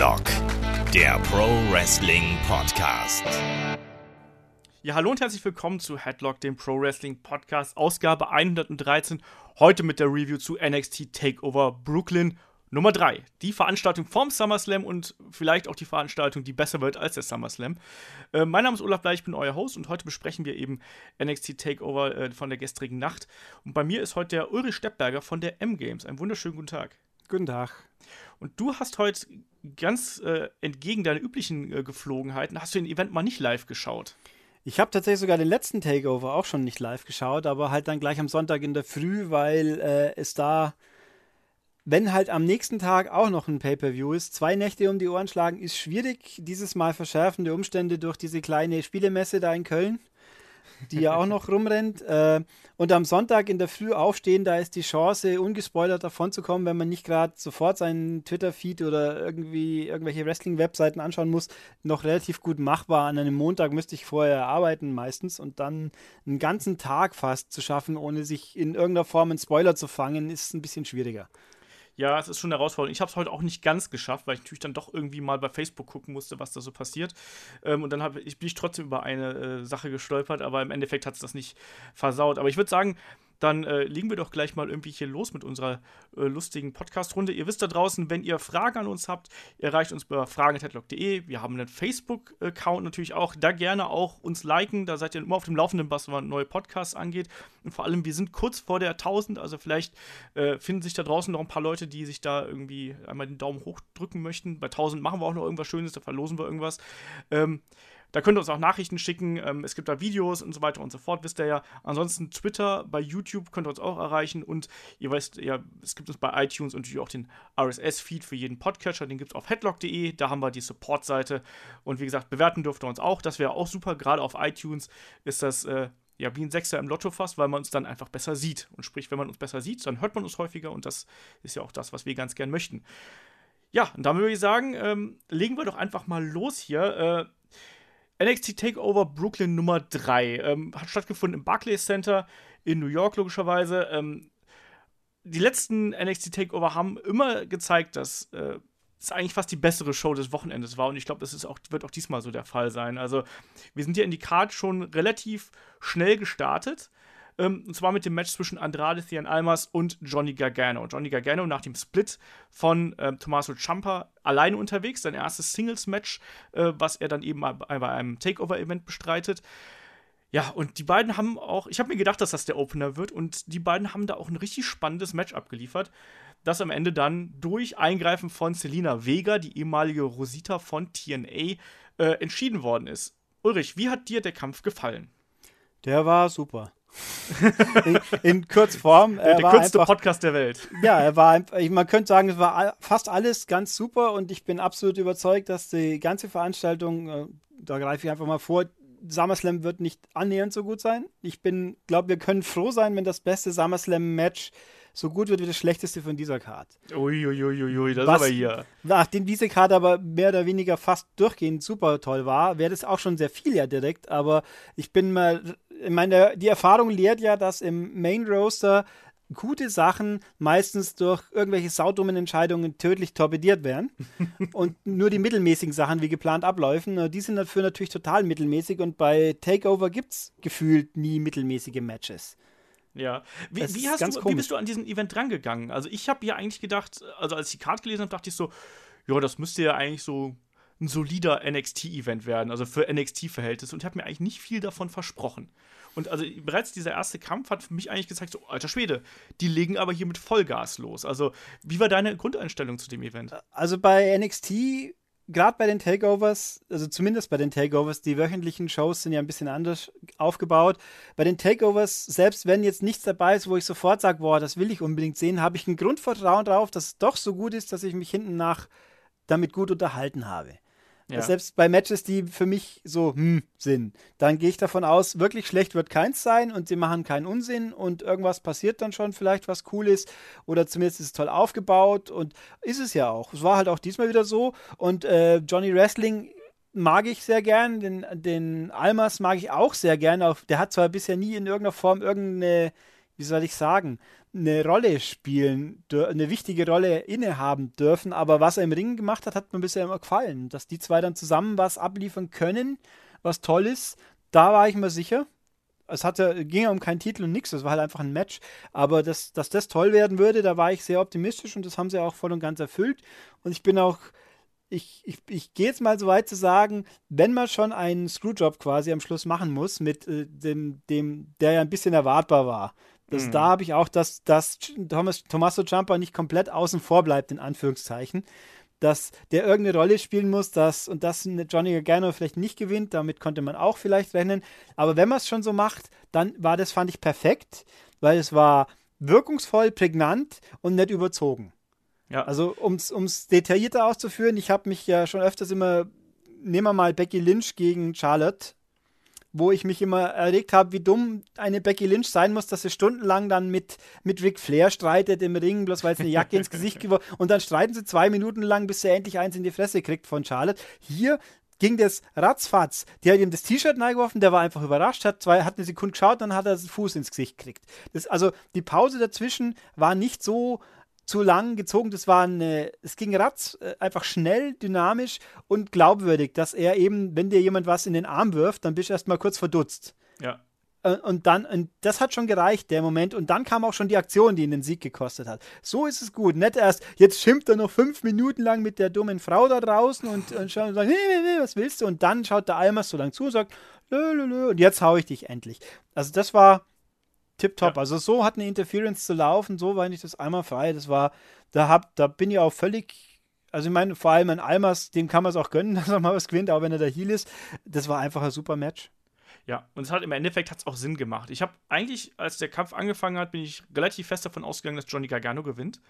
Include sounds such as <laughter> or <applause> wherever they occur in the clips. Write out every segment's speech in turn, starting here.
Headlock, der Pro Wrestling Podcast. Ja, hallo und herzlich willkommen zu Headlock, dem Pro Wrestling Podcast, Ausgabe 113. Heute mit der Review zu NXT Takeover Brooklyn Nummer 3. Die Veranstaltung vom SummerSlam und vielleicht auch die Veranstaltung, die besser wird als der SummerSlam. Äh, mein Name ist Olaf Bleich, ich bin euer Host und heute besprechen wir eben NXT Takeover äh, von der gestrigen Nacht. Und bei mir ist heute der Ulrich Steppberger von der M-Games. Einen wunderschönen guten Tag. Guten Tag. Und du hast heute ganz äh, entgegen deiner üblichen äh, Geflogenheiten, hast du den Event mal nicht live geschaut. Ich habe tatsächlich sogar den letzten Takeover auch schon nicht live geschaut, aber halt dann gleich am Sonntag in der Früh, weil äh, es da, wenn halt am nächsten Tag auch noch ein Pay-per-View ist, zwei Nächte um die Ohren schlagen, ist schwierig. Dieses Mal verschärfende Umstände durch diese kleine Spielemesse da in Köln die ja auch noch rumrennt. Äh, und am Sonntag in der Früh aufstehen, da ist die Chance, ungespoilert davon zu kommen, wenn man nicht gerade sofort seinen Twitter-Feed oder irgendwie irgendwelche Wrestling-Webseiten anschauen muss, noch relativ gut machbar. An einem Montag müsste ich vorher arbeiten meistens und dann einen ganzen Tag fast zu schaffen, ohne sich in irgendeiner Form einen Spoiler zu fangen, ist ein bisschen schwieriger. Ja, es ist schon eine Herausforderung. Ich habe es heute auch nicht ganz geschafft, weil ich natürlich dann doch irgendwie mal bei Facebook gucken musste, was da so passiert. Ähm, und dann hab, ich, bin ich trotzdem über eine äh, Sache gestolpert, aber im Endeffekt hat es das nicht versaut. Aber ich würde sagen, dann äh, legen wir doch gleich mal irgendwie hier los mit unserer äh, lustigen Podcast-Runde. Ihr wisst da draußen, wenn ihr Fragen an uns habt, erreicht uns bei fragen.headlock.de. Wir haben einen Facebook-Account natürlich auch. Da gerne auch uns liken. Da seid ihr immer auf dem Laufenden, was neue Podcasts angeht. Und vor allem, wir sind kurz vor der 1000. Also vielleicht äh, finden sich da draußen noch ein paar Leute, die sich da irgendwie einmal den Daumen hoch drücken möchten. Bei 1000 machen wir auch noch irgendwas Schönes, da verlosen wir irgendwas. Ähm, da könnt ihr uns auch Nachrichten schicken. Ähm, es gibt da Videos und so weiter und so fort, wisst ihr ja. Ansonsten Twitter, bei YouTube könnt ihr uns auch erreichen. Und ihr weißt ja, es gibt uns bei iTunes und natürlich auch den RSS-Feed für jeden Podcatcher. Den gibt es auf headlock.de. Da haben wir die Support-Seite. Und wie gesagt, bewerten dürft ihr uns auch. Das wäre auch super. Gerade auf iTunes ist das. Äh, ja, wie ein Sechser im Lotto fast, weil man uns dann einfach besser sieht. Und sprich, wenn man uns besser sieht, dann hört man uns häufiger und das ist ja auch das, was wir ganz gern möchten. Ja, und damit würde ich sagen, ähm, legen wir doch einfach mal los hier. Äh, NXT Takeover Brooklyn Nummer 3 ähm, hat stattgefunden im Barclays Center in New York, logischerweise. Ähm, die letzten NXT Takeover haben immer gezeigt, dass äh, es eigentlich fast die bessere Show des Wochenendes war. Und ich glaube, das ist auch, wird auch diesmal so der Fall sein. Also, wir sind hier in die Card schon relativ schnell gestartet. Ähm, und zwar mit dem Match zwischen Andrade Cien Almas und Johnny Gargano. Johnny Gargano nach dem Split von ähm, Tommaso Ciampa alleine unterwegs, sein erstes Singles-Match, äh, was er dann eben bei, einem Takeover-Event bestreitet. Ja, und die beiden haben auch, ich habe mir gedacht, dass das der Opener wird, und die beiden haben da auch ein richtig spannendes Match abgeliefert, das am Ende dann durch Eingreifen von Selina Vega, die ehemalige Rosita von TNA, äh, entschieden worden ist. Ulrich, wie hat dir der Kampf gefallen? Der war super in, in Kurzform. der kürzeste einfach, Podcast der Welt. Ja, er war man könnte sagen, es war fast alles ganz super und ich bin absolut überzeugt, dass die ganze Veranstaltung, äh, da greife ich einfach mal vor, SummerSlam wird nicht annähernd so gut sein. Ich bin, glaube, wir können froh sein, wenn das beste SummerSlam-Match so gut wird wie das schlechteste von dieser Card. Uiuiuiui, ui, ui, das Was, aber hier. Nachdem diese Card aber mehr oder weniger fast durchgehend super toll war, wäre das auch schon sehr viel ja direkt, aber ich bin mal ich meine, die Erfahrung lehrt ja, dass im Main Roaster gute Sachen meistens durch irgendwelche saudummen Entscheidungen tödlich torpediert werden <laughs> und nur die mittelmäßigen Sachen wie geplant abläufen, die sind dafür natürlich total mittelmäßig und bei Takeover gibt es gefühlt nie mittelmäßige Matches. Ja. Wie, wie, du, wie bist du an diesem Event drangegangen? Also ich habe ja eigentlich gedacht, also als ich die Karte gelesen habe, dachte ich so, ja, das müsste ja eigentlich so ein solider NXT-Event werden, also für NXT-Verhältnisse. Und ich habe mir eigentlich nicht viel davon versprochen. Und also bereits dieser erste Kampf hat für mich eigentlich gezeigt, so, alter Schwede, die legen aber hier mit Vollgas los. Also, wie war deine Grundeinstellung zu dem Event? Also bei NXT, gerade bei den Takeovers, also zumindest bei den Takeovers, die wöchentlichen Shows sind ja ein bisschen anders aufgebaut. Bei den Takeovers, selbst wenn jetzt nichts dabei ist, wo ich sofort sage, boah, das will ich unbedingt sehen, habe ich ein Grundvertrauen darauf, dass es doch so gut ist, dass ich mich hinten nach damit gut unterhalten habe. Ja. Selbst bei Matches, die für mich so hm, sind, dann gehe ich davon aus, wirklich schlecht wird keins sein und sie machen keinen Unsinn und irgendwas passiert dann schon vielleicht, was cool ist oder zumindest ist es toll aufgebaut und ist es ja auch. Es war halt auch diesmal wieder so und äh, Johnny Wrestling mag ich sehr gern, den, den Almas mag ich auch sehr gern. Auf, der hat zwar bisher nie in irgendeiner Form irgendeine wie soll ich sagen, eine Rolle spielen, eine wichtige Rolle innehaben dürfen. Aber was er im Ring gemacht hat, hat mir bisher immer gefallen. Dass die zwei dann zusammen was abliefern können, was toll ist, da war ich mir sicher. Es hatte, ging ja um keinen Titel und nichts, es war halt einfach ein Match. Aber dass, dass das toll werden würde, da war ich sehr optimistisch und das haben sie auch voll und ganz erfüllt. Und ich bin auch ich, ich, ich gehe jetzt mal so weit zu sagen, wenn man schon einen Screwjob quasi am Schluss machen muss, mit äh, dem, dem, der ja ein bisschen erwartbar war. Das, mhm. Da habe ich auch, dass, dass Thomas, Tommaso Ciampa nicht komplett außen vor bleibt, in Anführungszeichen. Dass der irgendeine Rolle spielen muss, dass, und dass Johnny Gargano vielleicht nicht gewinnt, damit konnte man auch vielleicht rechnen. Aber wenn man es schon so macht, dann war das, fand ich perfekt, weil es war wirkungsvoll, prägnant und nicht überzogen. Ja. Also, um es detaillierter auszuführen, ich habe mich ja schon öfters immer, nehmen wir mal Becky Lynch gegen Charlotte, wo ich mich immer erregt habe, wie dumm eine Becky Lynch sein muss, dass sie stundenlang dann mit, mit Ric Flair streitet im Ring, bloß weil es eine Jacke ins Gesicht <laughs> geworden und dann streiten sie zwei Minuten lang, bis sie endlich eins in die Fresse kriegt von Charlotte. Hier ging das ratzfatz. Die hat ihm das T-Shirt reingeworfen, der war einfach überrascht, hat, zwei, hat eine Sekunde geschaut, dann hat er den Fuß ins Gesicht gekriegt. Das, also die Pause dazwischen war nicht so zu lang gezogen. Das war eine, es ging ratz, äh, einfach schnell, dynamisch und glaubwürdig, dass er eben, wenn dir jemand was in den Arm wirft, dann bist du erstmal kurz verdutzt. Ja. Äh, und dann, und das hat schon gereicht, der Moment. Und dann kam auch schon die Aktion, die ihn den Sieg gekostet hat. So ist es gut. Nicht erst, jetzt schimpft er noch fünf Minuten lang mit der dummen Frau da draußen und, und schaut und sagt, nee, nee, nee, was willst du? Und dann schaut der Almas so lang zu und sagt, lö, lö, lö, und jetzt hau ich dich endlich. Also das war, tipptopp. Ja. Also so hat eine Interference zu laufen, so war nicht das einmal frei. Das war, da hab, da bin ich auch völlig, also ich meine, vor allem an Almas, dem kann man es auch gönnen, <laughs> dass er mal was gewinnt, auch wenn er der Heal ist. Das war einfach ein super Match. Ja, und es hat im Endeffekt hat's auch Sinn gemacht. Ich habe eigentlich, als der Kampf angefangen hat, bin ich relativ fest davon ausgegangen, dass Johnny Gargano gewinnt.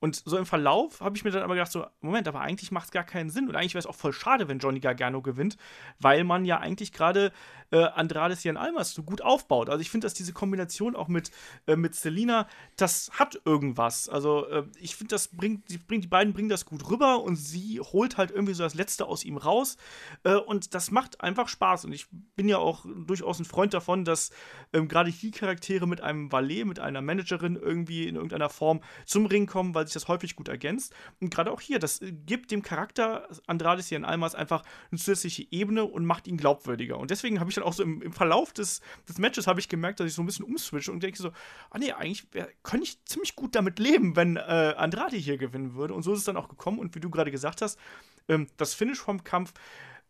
Und so im Verlauf habe ich mir dann aber gedacht, so, Moment, aber eigentlich macht es gar keinen Sinn. Und eigentlich wäre es auch voll schade, wenn Johnny Gargano gewinnt, weil man ja eigentlich gerade äh, Andrade Jan Almas so gut aufbaut. Also ich finde, dass diese Kombination auch mit, äh, mit Selina, das hat irgendwas. Also äh, ich finde, das bringt, die, bringt, die beiden bringen das gut rüber und sie holt halt irgendwie so das Letzte aus ihm raus. Äh, und das macht einfach Spaß. Und ich bin ja auch durchaus ein Freund davon, dass ähm, gerade die Charaktere mit einem Valet, mit einer Managerin irgendwie in irgendeiner Form zum Ring kommen, weil sich das häufig gut ergänzt. Und gerade auch hier, das äh, gibt dem Charakter Andrade Jan Almas einfach eine zusätzliche Ebene und macht ihn glaubwürdiger. Und deswegen habe ich dann auch so im, im Verlauf des, des Matches habe ich gemerkt, dass ich so ein bisschen umswitche und denke so, ah nee, eigentlich könnte ich ziemlich gut damit leben, wenn äh, Andrade hier gewinnen würde. Und so ist es dann auch gekommen. Und wie du gerade gesagt hast, ähm, das Finish vom Kampf,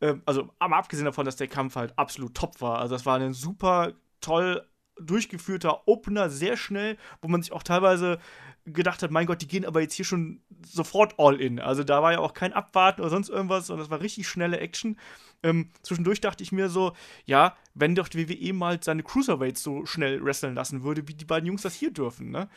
äh, also aber abgesehen davon, dass der Kampf halt absolut top war. Also das war ein super toll durchgeführter Opener, sehr schnell, wo man sich auch teilweise gedacht hat, mein Gott, die gehen aber jetzt hier schon sofort all in. Also da war ja auch kein Abwarten oder sonst irgendwas, sondern es war richtig schnelle Action. Ähm, zwischendurch dachte ich mir so, ja, wenn doch die WWE mal seine Cruiserweights so schnell wresteln lassen würde, wie die beiden Jungs das hier dürfen, ne?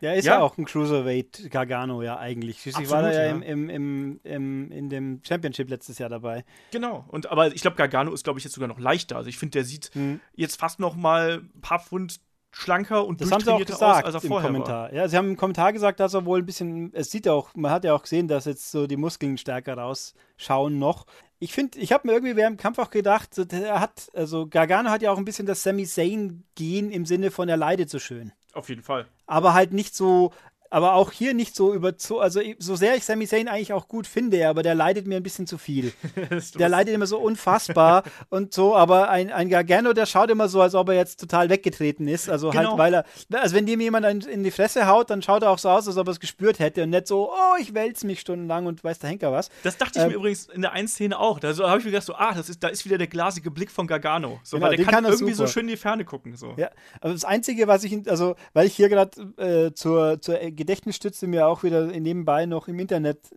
Ja, ist ja, ja auch ein Cruiserweight Gargano ja eigentlich. Schließlich war er ja, ja. Im, im, im, im, in dem Championship letztes Jahr dabei. Genau. Und aber ich glaube, Gargano ist, glaube ich, jetzt sogar noch leichter. Also ich finde, der sieht hm. jetzt fast noch mal ein paar Pfund schlanker und das haben sie auch gesagt aus, als er im Kommentar. War. Ja, sie haben im Kommentar gesagt, dass er wohl ein bisschen, es sieht ja auch, man hat ja auch gesehen, dass jetzt so die Muskeln stärker rausschauen noch. Ich finde, ich habe mir irgendwie während dem Kampf auch gedacht, er hat, also Gargano hat ja auch ein bisschen das Sami Zayn-Gen im Sinne von er leidet so schön. Auf jeden Fall. Aber halt nicht so aber auch hier nicht so überzogen. Also, so sehr ich Sami Zayn eigentlich auch gut finde, aber der leidet mir ein bisschen zu viel. <laughs> der leidet immer so unfassbar <laughs> und so, aber ein, ein Gargano, der schaut immer so, als ob er jetzt total weggetreten ist. Also halt, genau. halt, weil er, also wenn dem jemand in die Fresse haut, dann schaut er auch so aus, als ob er es gespürt hätte und nicht so, oh, ich wälze mich stundenlang und weiß der Henker was. Das dachte ich ähm, mir übrigens in der einen Szene auch. Da habe ich mir gedacht, so, ah, das ist, da ist wieder der glasige Blick von Gargano. So, genau, weil der kann, kann irgendwie super. so schön in die Ferne gucken. So. Ja, aber das Einzige, was ich, also, weil ich hier gerade äh, zur, zur Gedächtnisstütze mir auch wieder nebenbei noch im Internet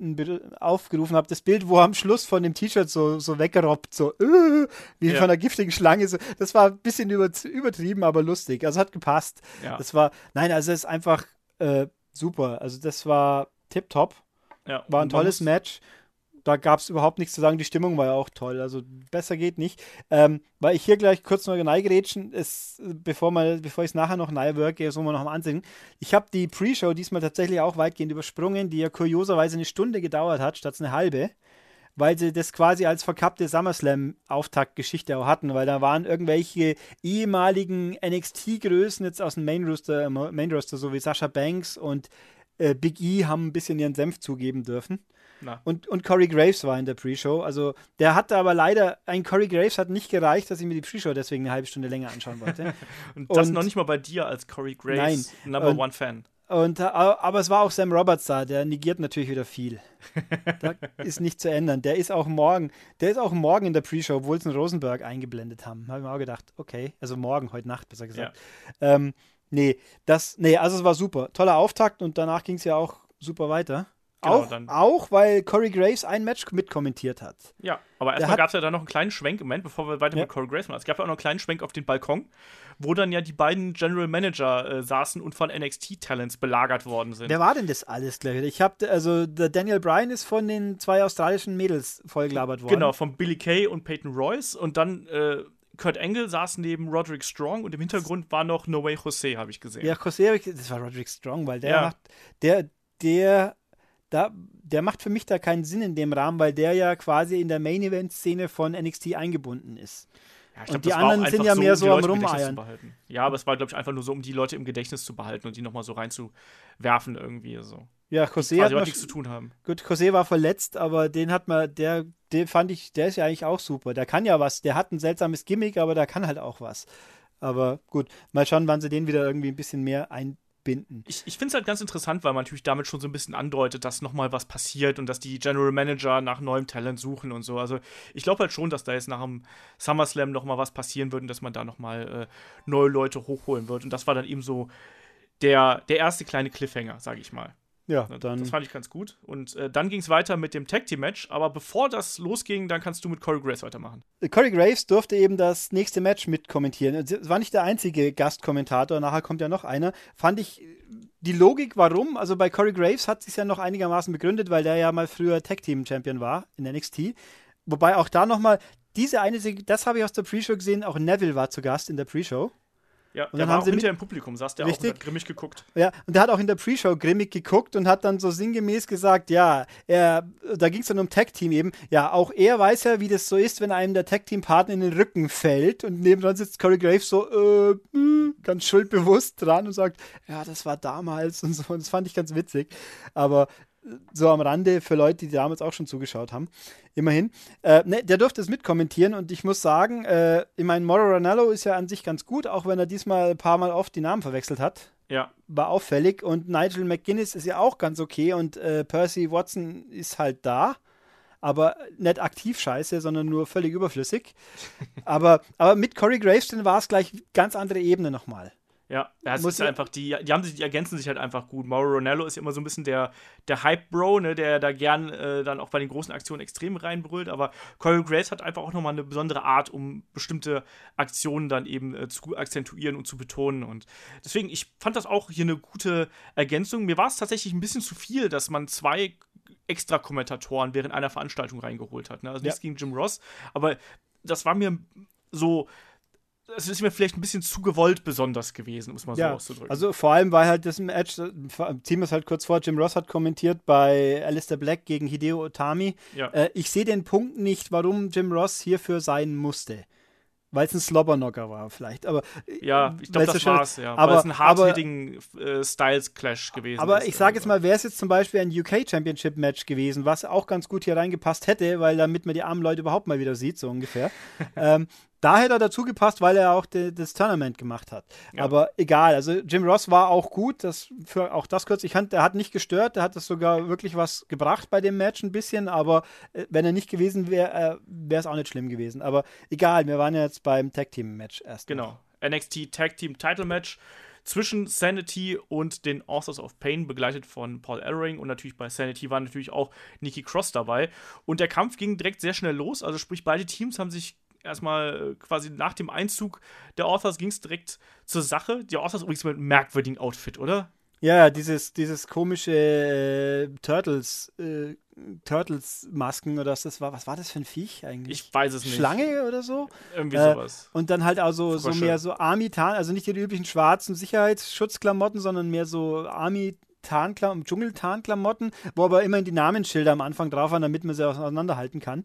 aufgerufen habe, das Bild, wo am Schluss von dem T-Shirt so, so weggerobbt, so äh, wie ja. von einer giftigen Schlange. So, das war ein bisschen über, übertrieben, aber lustig. Also hat gepasst. Ja. Das war, nein, also es ist einfach äh, super. Also das war tipptopp. Ja, war ein tolles Match da gab es überhaupt nichts zu sagen. Die Stimmung war ja auch toll. Also besser geht nicht. Ähm, weil ich hier gleich kurz noch reingerätschen, ist, bevor, bevor ich es nachher noch neu worke, so mal noch mal ansehen. Ich habe die Pre-Show diesmal tatsächlich auch weitgehend übersprungen, die ja kurioserweise eine Stunde gedauert hat, statt eine halbe. weil sie das quasi als verkappte SummerSlam-Auftaktgeschichte auch hatten, weil da waren irgendwelche ehemaligen NXT-Größen jetzt aus dem Main-Roster, Main -Roster, so wie Sasha Banks und äh, Big E haben ein bisschen ihren Senf zugeben dürfen. Und, und Corey Graves war in der Pre-Show. Also der hatte aber leider, ein Corey Graves hat nicht gereicht, dass ich mir die Pre-Show deswegen eine halbe Stunde länger anschauen wollte. <laughs> und das und, noch nicht mal bei dir als Corey Graves nein, Number und, One Fan. Und, äh, aber es war auch Sam Roberts da, der negiert natürlich wieder viel. <laughs> da ist nicht zu ändern. Der ist auch morgen, der ist auch morgen in der Pre-Show, obwohl sie einen Rosenberg eingeblendet haben. Habe ich mir auch gedacht, okay, also morgen, heute Nacht besser gesagt. Ja. Ähm, nee, das, nee, also es war super. Toller Auftakt und danach ging es ja auch super weiter. Genau, auch, auch, weil Corey Graves ein Match mitkommentiert hat. Ja, aber erstmal gab es ja da noch einen kleinen Schwenk, im Moment, bevor wir weiter ja. mit Corey Graves machen. Es gab ja auch noch einen kleinen Schwenk auf den Balkon, wo dann ja die beiden General Manager äh, saßen und von NXT-Talents belagert worden sind. Wer war denn das alles, gleich? Ich habe, also der Daniel Bryan ist von den zwei australischen Mädels vollgelabert worden. Genau, von Billy Kay und Peyton Royce und dann äh, Kurt Angle saß neben Roderick Strong und im Hintergrund war noch No Way Jose, habe ich gesehen. Ja, Jose, das war Roderick Strong, weil der ja. macht, der, der da, der macht für mich da keinen Sinn in dem Rahmen, weil der ja quasi in der Main Event Szene von NXT eingebunden ist. Ja, glaub, und die anderen sind ja so, mehr um so am Rumeiern. Ja, aber es war, glaube ich, einfach nur so, um die Leute im Gedächtnis zu behalten und die nochmal so reinzuwerfen irgendwie so. Ja, José hat nichts zu tun haben. Gut, José war verletzt, aber den hat man, der, den fand ich, der ist ja eigentlich auch super. Der kann ja was, der hat ein seltsames Gimmick, aber der kann halt auch was. Aber gut, mal schauen, wann sie den wieder irgendwie ein bisschen mehr ein, binden. Ich, ich finde es halt ganz interessant, weil man natürlich damit schon so ein bisschen andeutet, dass nochmal was passiert und dass die General Manager nach neuem Talent suchen und so. Also ich glaube halt schon, dass da jetzt nach dem SummerSlam nochmal was passieren wird und dass man da nochmal äh, neue Leute hochholen wird. Und das war dann eben so der, der erste kleine Cliffhanger, sage ich mal. Ja, dann. Das fand ich ganz gut. Und äh, dann ging es weiter mit dem Tag Team Match. Aber bevor das losging, dann kannst du mit Corey Graves weitermachen. Corey Graves durfte eben das nächste Match mitkommentieren. Es war nicht der einzige Gastkommentator. Nachher kommt ja noch einer. Fand ich die Logik, warum? Also bei Corey Graves hat sich ja noch einigermaßen begründet, weil der ja mal früher Tag Team Champion war in NXT. Wobei auch da nochmal diese eine, das habe ich aus der Pre-Show gesehen. Auch Neville war zu Gast in der Pre-Show. Ja, und dann haben sie hinter im Publikum, saß der richtig, auch und hat grimmig geguckt. Ja, und der hat auch in der Pre-Show grimmig geguckt und hat dann so sinngemäß gesagt, ja, er, da ging es dann um Tag-Team eben, ja, auch er weiß ja, wie das so ist, wenn einem der Tag-Team-Partner in den Rücken fällt und nebenan sitzt Corey Graves so, äh, mh, hm, ganz schuldbewusst dran und sagt, ja, das war damals und so, und das fand ich ganz witzig. Aber so am Rande für Leute, die damals auch schon zugeschaut haben. Immerhin. Äh, ne, der durfte es mitkommentieren und ich muss sagen, äh, ich meine, Moro Ranallo ist ja an sich ganz gut, auch wenn er diesmal ein paar Mal oft die Namen verwechselt hat. Ja. War auffällig und Nigel McGuinness ist ja auch ganz okay und äh, Percy Watson ist halt da. Aber nicht aktiv scheiße, sondern nur völlig überflüssig. <laughs> aber, aber mit Corey Graveston war es gleich ganz andere Ebene nochmal. Ja, das ist einfach, die, die haben sich, die ergänzen sich halt einfach gut. Mauro Ronello ist ja immer so ein bisschen der, der Hype-Bro, ne, der da gern äh, dann auch bei den großen Aktionen extrem reinbrüllt, aber Corey Grace hat einfach auch nochmal eine besondere Art, um bestimmte Aktionen dann eben äh, zu akzentuieren und zu betonen. Und deswegen, ich fand das auch hier eine gute Ergänzung. Mir war es tatsächlich ein bisschen zu viel, dass man zwei extra Kommentatoren während einer Veranstaltung reingeholt hat. Ne? Also nichts ja. gegen Jim Ross, aber das war mir so es ist mir vielleicht ein bisschen zu gewollt besonders gewesen, um es mal ja, so auszudrücken. Also vor allem, weil halt das Match, ziehen wir es halt kurz vor, Jim Ross hat kommentiert bei Alistair Black gegen Hideo Otami. Ja. Äh, ich sehe den Punkt nicht, warum Jim Ross hierfür sein musste. Weil es ein Slobberknocker war, vielleicht. Aber, äh, ja, ich glaube, das war es, ja. Aber, Weil es ein hard-hitting äh, Styles-Clash gewesen Aber ist, ich sage jetzt mal, wäre es jetzt zum Beispiel ein UK-Championship-Match gewesen, was auch ganz gut hier reingepasst hätte, weil damit man die armen Leute überhaupt mal wieder sieht, so ungefähr. <laughs> ähm, da hätte er dazu gepasst, weil er auch de, das Tournament gemacht hat. Ja. Aber egal, also Jim Ross war auch gut, das für auch das kurz. Ich fand, der hat nicht gestört, der hat das sogar wirklich was gebracht bei dem Match ein bisschen, aber äh, wenn er nicht gewesen wäre, äh, wäre es auch nicht schlimm gewesen. Aber egal, wir waren ja jetzt beim Tag Team Match erst. Genau. Noch. NXT Tag Team Title Match zwischen Sanity und den Authors of Pain, begleitet von Paul Ellering. Und natürlich bei Sanity war natürlich auch Nikki Cross dabei. Und der Kampf ging direkt sehr schnell los. Also sprich, beide Teams haben sich erstmal äh, quasi nach dem Einzug der Authors ging es direkt zur Sache. Die Authors übrigens mit einem merkwürdigen Outfit, oder? Ja, dieses, dieses komische äh, Turtles, äh, Turtles-Masken oder was das war. Was war das für ein Viech eigentlich? Ich weiß es nicht. Schlange oder so? Irgendwie äh, sowas. Und dann halt auch so, so mehr so Army-Tarn, also nicht die üblichen schwarzen Sicherheitsschutzklamotten, sondern mehr so Army Tarnklam Dschungel-Tarnklamotten, wo aber immerhin die Namensschilder am Anfang drauf waren, damit man sie auseinanderhalten kann.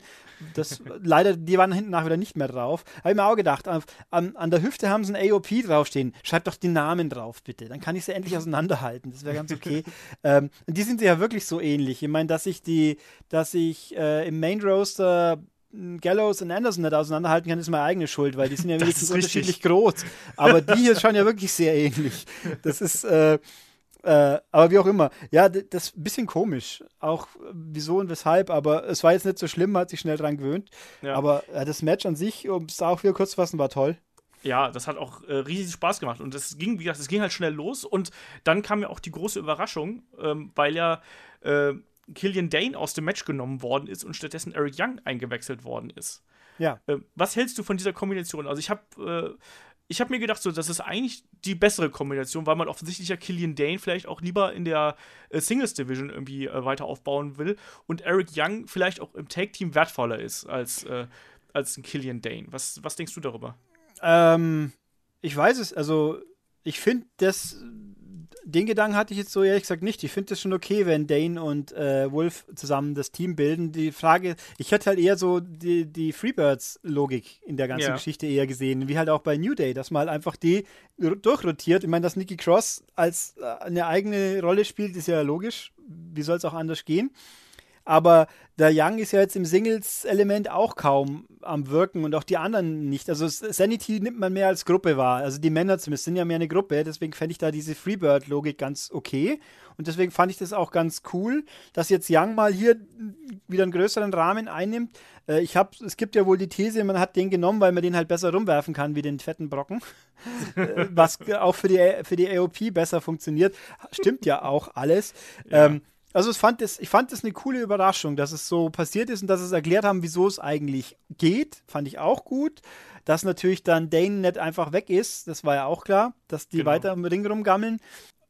Das, <laughs> leider, die waren hinten nach wieder nicht mehr drauf. Habe ich mir auch gedacht, an, an, der Hüfte haben sie ein AOP draufstehen. Schreibt doch die Namen drauf, bitte. Dann kann ich sie endlich <laughs> auseinanderhalten. Das wäre ganz okay. ähm, die sind ja wirklich so ähnlich. Ich meine, dass ich die, dass ich äh, im Main Roaster Gallows und Anderson nicht auseinanderhalten kann, ist meine eigene Schuld, weil die sind ja <laughs> wenigstens unterschiedlich groß. Aber die hier schauen ja wirklich sehr ähnlich. Das ist, äh, äh, aber wie auch immer. Ja, das ist ein bisschen komisch. Auch wieso und weshalb, aber es war jetzt nicht so schlimm, man hat sich schnell dran gewöhnt. Ja. Aber äh, das Match an sich, um es auch wieder kurz zu fassen, war toll. Ja, das hat auch äh, riesig Spaß gemacht und es ging, wie gesagt, es ging halt schnell los und dann kam ja auch die große Überraschung, ähm, weil ja äh, Killian Dane aus dem Match genommen worden ist und stattdessen Eric Young eingewechselt worden ist. Ja. Äh, was hältst du von dieser Kombination? Also ich habe äh, ich habe mir gedacht, so, das ist eigentlich die bessere Kombination, weil man offensichtlich ja Killian Dane vielleicht auch lieber in der äh, Singles Division irgendwie äh, weiter aufbauen will und Eric Young vielleicht auch im Take Team wertvoller ist als, äh, als ein Killian Dane. Was, was denkst du darüber? Ähm, ich weiß es, also ich finde das den Gedanken hatte ich jetzt so ehrlich gesagt nicht. Ich finde es schon okay, wenn Dane und äh, Wolf zusammen das Team bilden. Die Frage, ich hätte halt eher so die, die Freebirds-Logik in der ganzen ja. Geschichte eher gesehen, wie halt auch bei New Day, dass man halt einfach die durchrotiert. Ich meine, dass Nikki Cross als äh, eine eigene Rolle spielt, ist ja logisch. Wie soll es auch anders gehen? Aber der Young ist ja jetzt im Singles-Element auch kaum am Wirken und auch die anderen nicht. Also Sanity nimmt man mehr als Gruppe wahr. Also die Männer zumindest sind ja mehr eine Gruppe. Deswegen fände ich da diese Freebird-Logik ganz okay. Und deswegen fand ich das auch ganz cool, dass jetzt Young mal hier wieder einen größeren Rahmen einnimmt. Äh, ich habe, es gibt ja wohl die These, man hat den genommen, weil man den halt besser rumwerfen kann wie den fetten Brocken. <laughs> Äh, was auch für die, für die AOP besser funktioniert. Stimmt ja auch alles. Ja. Ähm, also ich fand, das, ich fand das eine coole Überraschung, dass es so passiert ist und dass es erklärt haben, wieso es eigentlich geht. Fand ich auch gut. Dass natürlich dann Dane nicht einfach weg ist, das war ja auch klar, dass die genau. weiter im Ring rumgammeln.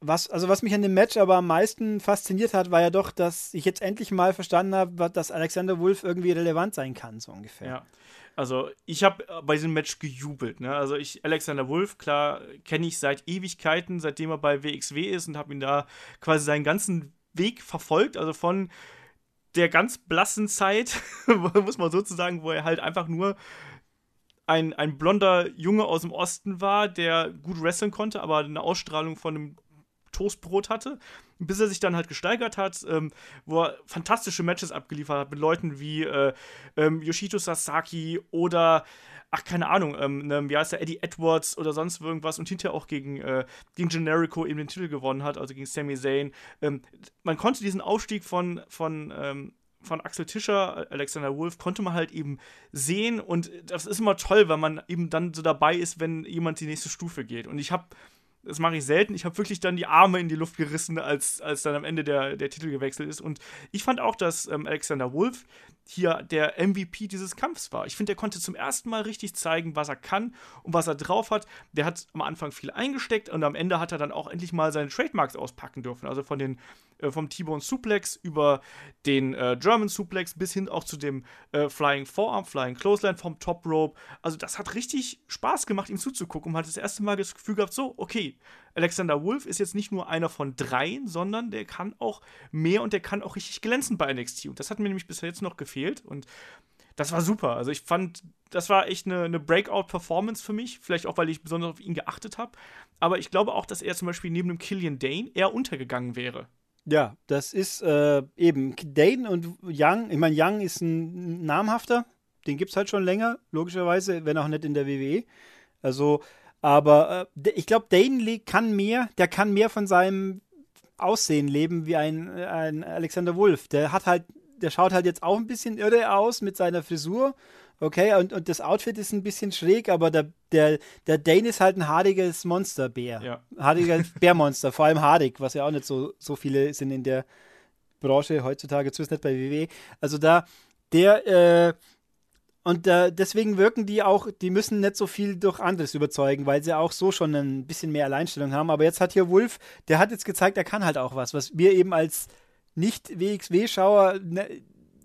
Was, also was mich an dem Match aber am meisten fasziniert hat, war ja doch, dass ich jetzt endlich mal verstanden habe, dass Alexander Wolf irgendwie relevant sein kann, so ungefähr. Ja. Also ich habe bei diesem Match gejubelt. Ne? Also ich, Alexander Wolf, klar, kenne ich seit Ewigkeiten, seitdem er bei WXW ist und habe ihn da quasi seinen ganzen Weg verfolgt, also von der ganz blassen Zeit, <laughs> muss man sozusagen, wo er halt einfach nur ein, ein blonder Junge aus dem Osten war, der gut wresteln konnte, aber eine Ausstrahlung von einem Toastbrot hatte, bis er sich dann halt gesteigert hat, ähm, wo er fantastische Matches abgeliefert hat mit Leuten wie äh, ähm, Yoshito Sasaki oder ach, keine Ahnung, ähm, ne, wie heißt der, Eddie Edwards oder sonst irgendwas und hinterher auch gegen, äh, gegen Generico eben den Titel gewonnen hat, also gegen Sami Zayn. Ähm, man konnte diesen Aufstieg von, von, ähm, von Axel Tischer, Alexander Wolf, konnte man halt eben sehen und das ist immer toll, weil man eben dann so dabei ist, wenn jemand die nächste Stufe geht. Und ich habe das mache ich selten. Ich habe wirklich dann die Arme in die Luft gerissen, als, als dann am Ende der, der Titel gewechselt ist. Und ich fand auch, dass ähm, Alexander Wolf hier der MVP dieses Kampfs war. Ich finde, der konnte zum ersten Mal richtig zeigen, was er kann und was er drauf hat. Der hat am Anfang viel eingesteckt und am Ende hat er dann auch endlich mal seine Trademarks auspacken dürfen. Also von den, äh, vom T-Bone Suplex über den äh, German Suplex bis hin auch zu dem äh, Flying Forearm, Flying Clothesline vom Top Rope. Also das hat richtig Spaß gemacht, ihm zuzugucken und hat das erste Mal das Gefühl gehabt, so, okay, Alexander Wolf ist jetzt nicht nur einer von dreien, sondern der kann auch mehr und der kann auch richtig glänzen bei NXT. Und das hat mir nämlich bis jetzt noch gefehlt. Und das war super. Also ich fand, das war echt eine, eine Breakout-Performance für mich. Vielleicht auch, weil ich besonders auf ihn geachtet habe. Aber ich glaube auch, dass er zum Beispiel neben dem Killian Dane eher untergegangen wäre. Ja, das ist äh, eben Dane und Young. Ich meine, Young ist ein namhafter. Den gibt es halt schon länger, logischerweise, wenn auch nicht in der WWE. Also aber äh, ich glaube, Dane kann mehr, der kann mehr von seinem Aussehen leben wie ein, ein Alexander Wolf. Der hat halt, der schaut halt jetzt auch ein bisschen irre aus mit seiner Frisur. Okay, und, und das Outfit ist ein bisschen schräg, aber der, der, der Dane ist halt ein haariges Monsterbär. Ja. Haariger <laughs> Bärmonster, vor allem haarig, was ja auch nicht so, so viele sind in der Branche heutzutage, zumindest nicht bei WW. Also da, der, äh, und äh, deswegen wirken die auch, die müssen nicht so viel durch anderes überzeugen, weil sie auch so schon ein bisschen mehr Alleinstellung haben. Aber jetzt hat hier Wolf, der hat jetzt gezeigt, er kann halt auch was, was wir eben als Nicht-WXW-Schauer ne,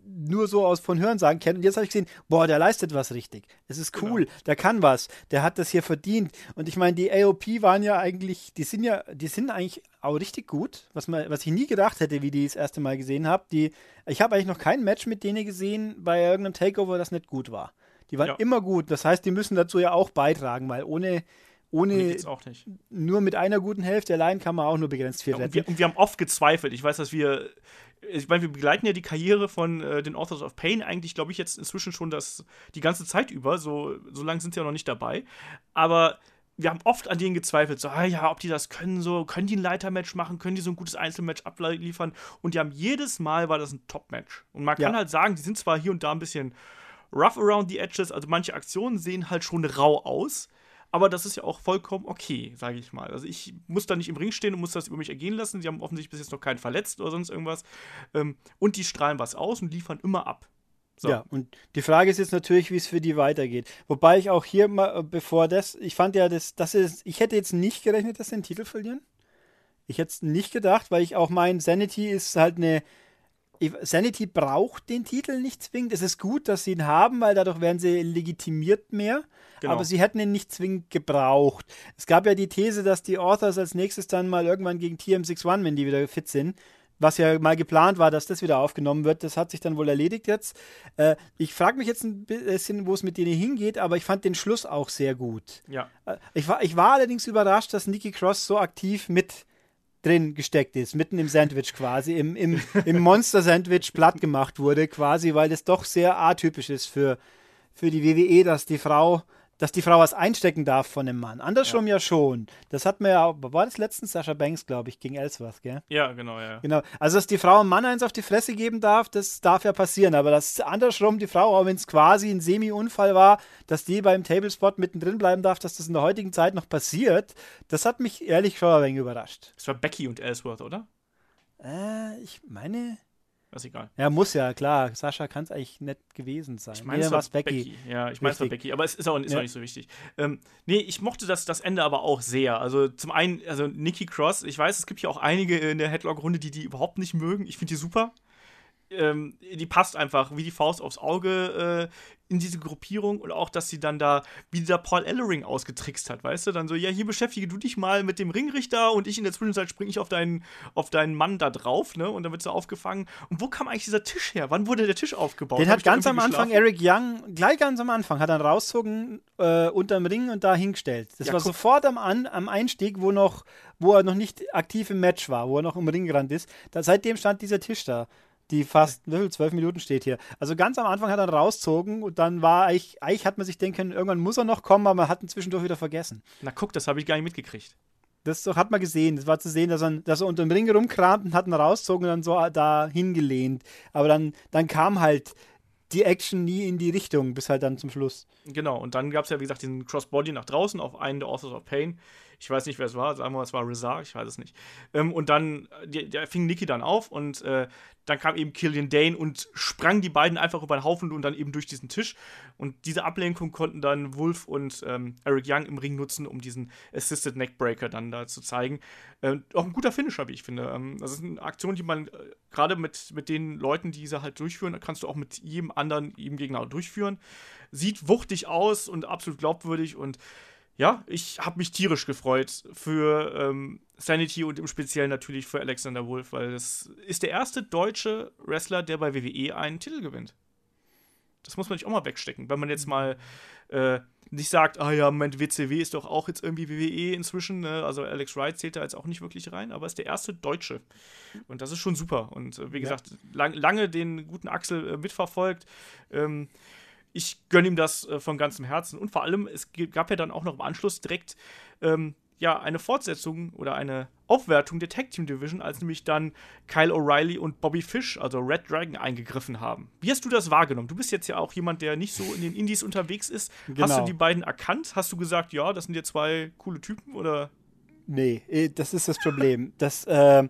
nur so aus von Hörensagen kennt. Und jetzt habe ich gesehen, boah, der leistet was richtig. Es ist Genau. cool, der kann was, der hat das hier verdient. Und ich meine, die AOP waren ja eigentlich, die sind ja, die sind eigentlich auch richtig gut, was, man, was ich nie gedacht hätte, wie die das erste Mal gesehen habe. Die, ich habe eigentlich noch kein Match mit denen gesehen bei irgendeinem Takeover, das nicht gut war. Die waren Ja. immer gut. Das heißt, die müssen dazu ja auch beitragen, weil ohne, ohne nur mit einer guten Hälfte allein kann man auch nur begrenzt viel Ja, und, retten. wir, und wir haben oft gezweifelt. Ich weiß, dass wir. Ich meine, wir begleiten ja die Karriere von äh, den Authors of Pain eigentlich, glaube ich, jetzt inzwischen schon das, die ganze Zeit über. So, so lange sind sie ja noch nicht dabei. Aber wir haben oft an denen gezweifelt, so, ah ja, ob die das können, so, können die ein Leitermatch machen, können die so ein gutes Einzelmatch abliefern. Und die haben jedes Mal war das ein Top-Match. Und man kann Ja. halt sagen, die sind zwar hier und da ein bisschen rough around the edges, also manche Aktionen sehen halt schon rau aus. Aber das ist ja auch vollkommen okay, sage ich mal. Also ich muss da nicht im Ring stehen und muss das über mich ergehen lassen. Sie haben offensichtlich bis jetzt noch keinen verletzt oder sonst irgendwas. Ähm, und die strahlen was aus und liefern immer ab. So. Ja, und die Frage ist jetzt natürlich, wie es für die weitergeht. Wobei ich auch hier mal, äh, bevor das, ich fand ja, das, das ist, ich hätte jetzt nicht gerechnet, dass sie den Titel verlieren. Ich hätte es nicht gedacht, weil ich auch mein Sanity ist halt eine. Sanity braucht den Titel nicht zwingend. Es ist gut, dass sie ihn haben, weil dadurch werden sie legitimiert mehr. Genau. Aber sie hätten ihn nicht zwingend gebraucht. Es gab ja die These, dass die Authors als nächstes dann mal irgendwann gegen TM61, wenn die wieder fit sind, was ja mal geplant war, dass das wieder aufgenommen wird. Das hat sich dann wohl erledigt jetzt. Äh, ich frage mich jetzt ein bisschen, wo es mit denen hingeht, aber ich fand den Schluss auch sehr gut. Ja. Äh, ich, war, ich war allerdings überrascht, dass Nikki Cross so aktiv mit drin gesteckt ist, mitten im Sandwich quasi, im, im, im Monster-Sandwich platt gemacht wurde, quasi, weil das doch sehr atypisch ist für, für die WWE, dass die Frau, dass die Frau was einstecken darf von einem Mann. Andersrum ja, schon. Das hat man ja war das letztens Sascha Banks, glaube ich, gegen Ellsworth, gell? Ja, genau, ja. Genau. Also, dass die Frau einem Mann eins auf die Fresse geben darf, das darf ja passieren. Aber dass andersrum die Frau, auch wenn es quasi ein Semi-Unfall war, dass die beim Tablespot mittendrin bleiben darf, dass das in der heutigen Zeit noch passiert, das hat mich ehrlich schon ein wenig überrascht. Das war Becky und Ellsworth, oder? Äh, ich meine. Ist egal. Ja, muss ja, klar. Sascha kann es eigentlich nicht gewesen sein. Ich meine, Nee, es war war's Becky. Ja, ich meine, es war. Becky. Aber es ist auch, ist Ja. auch nicht so wichtig. Ähm, nee, ich mochte das, das Ende aber auch sehr. Also zum einen, also Nikki Cross, ich weiß, es gibt ja auch einige in der Headlock-Runde, die die überhaupt nicht mögen. Ich finde die super. Ähm, die passt einfach wie die Faust aufs Auge äh, in diese Gruppierung und auch, dass sie dann da, wie da Paul Ellering ausgetrickst hat, weißt du? Dann so, ja, hier beschäftige du dich mal mit dem Ringrichter und ich in der Zwischenzeit springe ich auf deinen, auf deinen Mann da drauf, ne? Und dann wird sie aufgefangen. Und wo kam eigentlich dieser Tisch her? Wann wurde der Tisch aufgebaut? Den Hab hat ganz am Anfang geschlafen? Eric Young, gleich ganz am Anfang, hat dann rauszogen äh, unterm Ring und da hingestellt. Das Ja, war guck. sofort am, An am Einstieg, wo noch, wo er noch nicht aktiv im Match war, wo er noch im Ring gerannt ist. Da, seitdem stand dieser Tisch da. Die fast, zwölf Minuten steht hier. Also ganz am Anfang hat er rauszogen und dann war eigentlich, eigentlich hat man sich denken irgendwann muss er noch kommen, aber man hat ihn zwischendurch wieder vergessen. Na guck, das habe ich gar nicht mitgekriegt. Das hat man gesehen. Das war zu sehen, dass er, dass er unter dem Ring rumkramt und hat ihn rausgezogen und dann so da hingelehnt. Aber dann, dann kam halt die Action nie in die Richtung, bis halt dann zum Schluss. Genau, und dann gab es ja, wie gesagt, diesen Crossbody nach draußen auf einen der Authors of Pain. Ich weiß nicht, wer es war. Sagen wir mal, es war Rizar, ich weiß es nicht. Ähm, und dann, der, der fing Nikki dann auf und äh, dann kam eben Killian Dane und sprang die beiden einfach über den Haufen und dann eben durch diesen Tisch. Und diese Ablenkung konnten dann Wolf und ähm, Eric Young im Ring nutzen, um diesen Assisted Neckbreaker dann da zu zeigen. Ähm, auch ein guter Finisher, wie ich finde. Ähm, das ist eine Aktion, die man äh, gerade mit, mit den Leuten, die sie halt durchführen, kannst du auch mit jedem anderen, jedem Gegner durchführen. Sieht wuchtig aus und absolut glaubwürdig und ja, ich habe mich tierisch gefreut für ähm, Sanity und im Speziellen natürlich für Alexander Wolf, weil das ist der erste deutsche Wrestler, der bei WWE einen Titel gewinnt. Das muss man nicht auch mal wegstecken, wenn man jetzt mal äh, nicht sagt, ah ja, Moment, WCW ist doch auch jetzt irgendwie WWE inzwischen, ne? also Alex Wright zählt da jetzt auch nicht wirklich rein, aber ist der erste Deutsche. Und das ist schon super. Und äh, wie gesagt, lang, lange den guten Axel äh, mitverfolgt. Ähm, ich gönne ihm das äh, von ganzem Herzen. Und vor allem, es gab ja dann auch noch im Anschluss direkt ähm, ja, eine Fortsetzung oder eine Aufwertung der Tag Team Division, als nämlich dann Kyle O'Reilly und Bobby Fish, also Red Dragon, eingegriffen haben. Wie hast du das wahrgenommen? Du bist jetzt ja auch jemand, der nicht so in den Indies unterwegs ist. Hast Genau. du die beiden erkannt? Hast du gesagt, ja, das sind ja zwei coole Typen? Oder Nee, eh, das ist das Problem. Das, äh,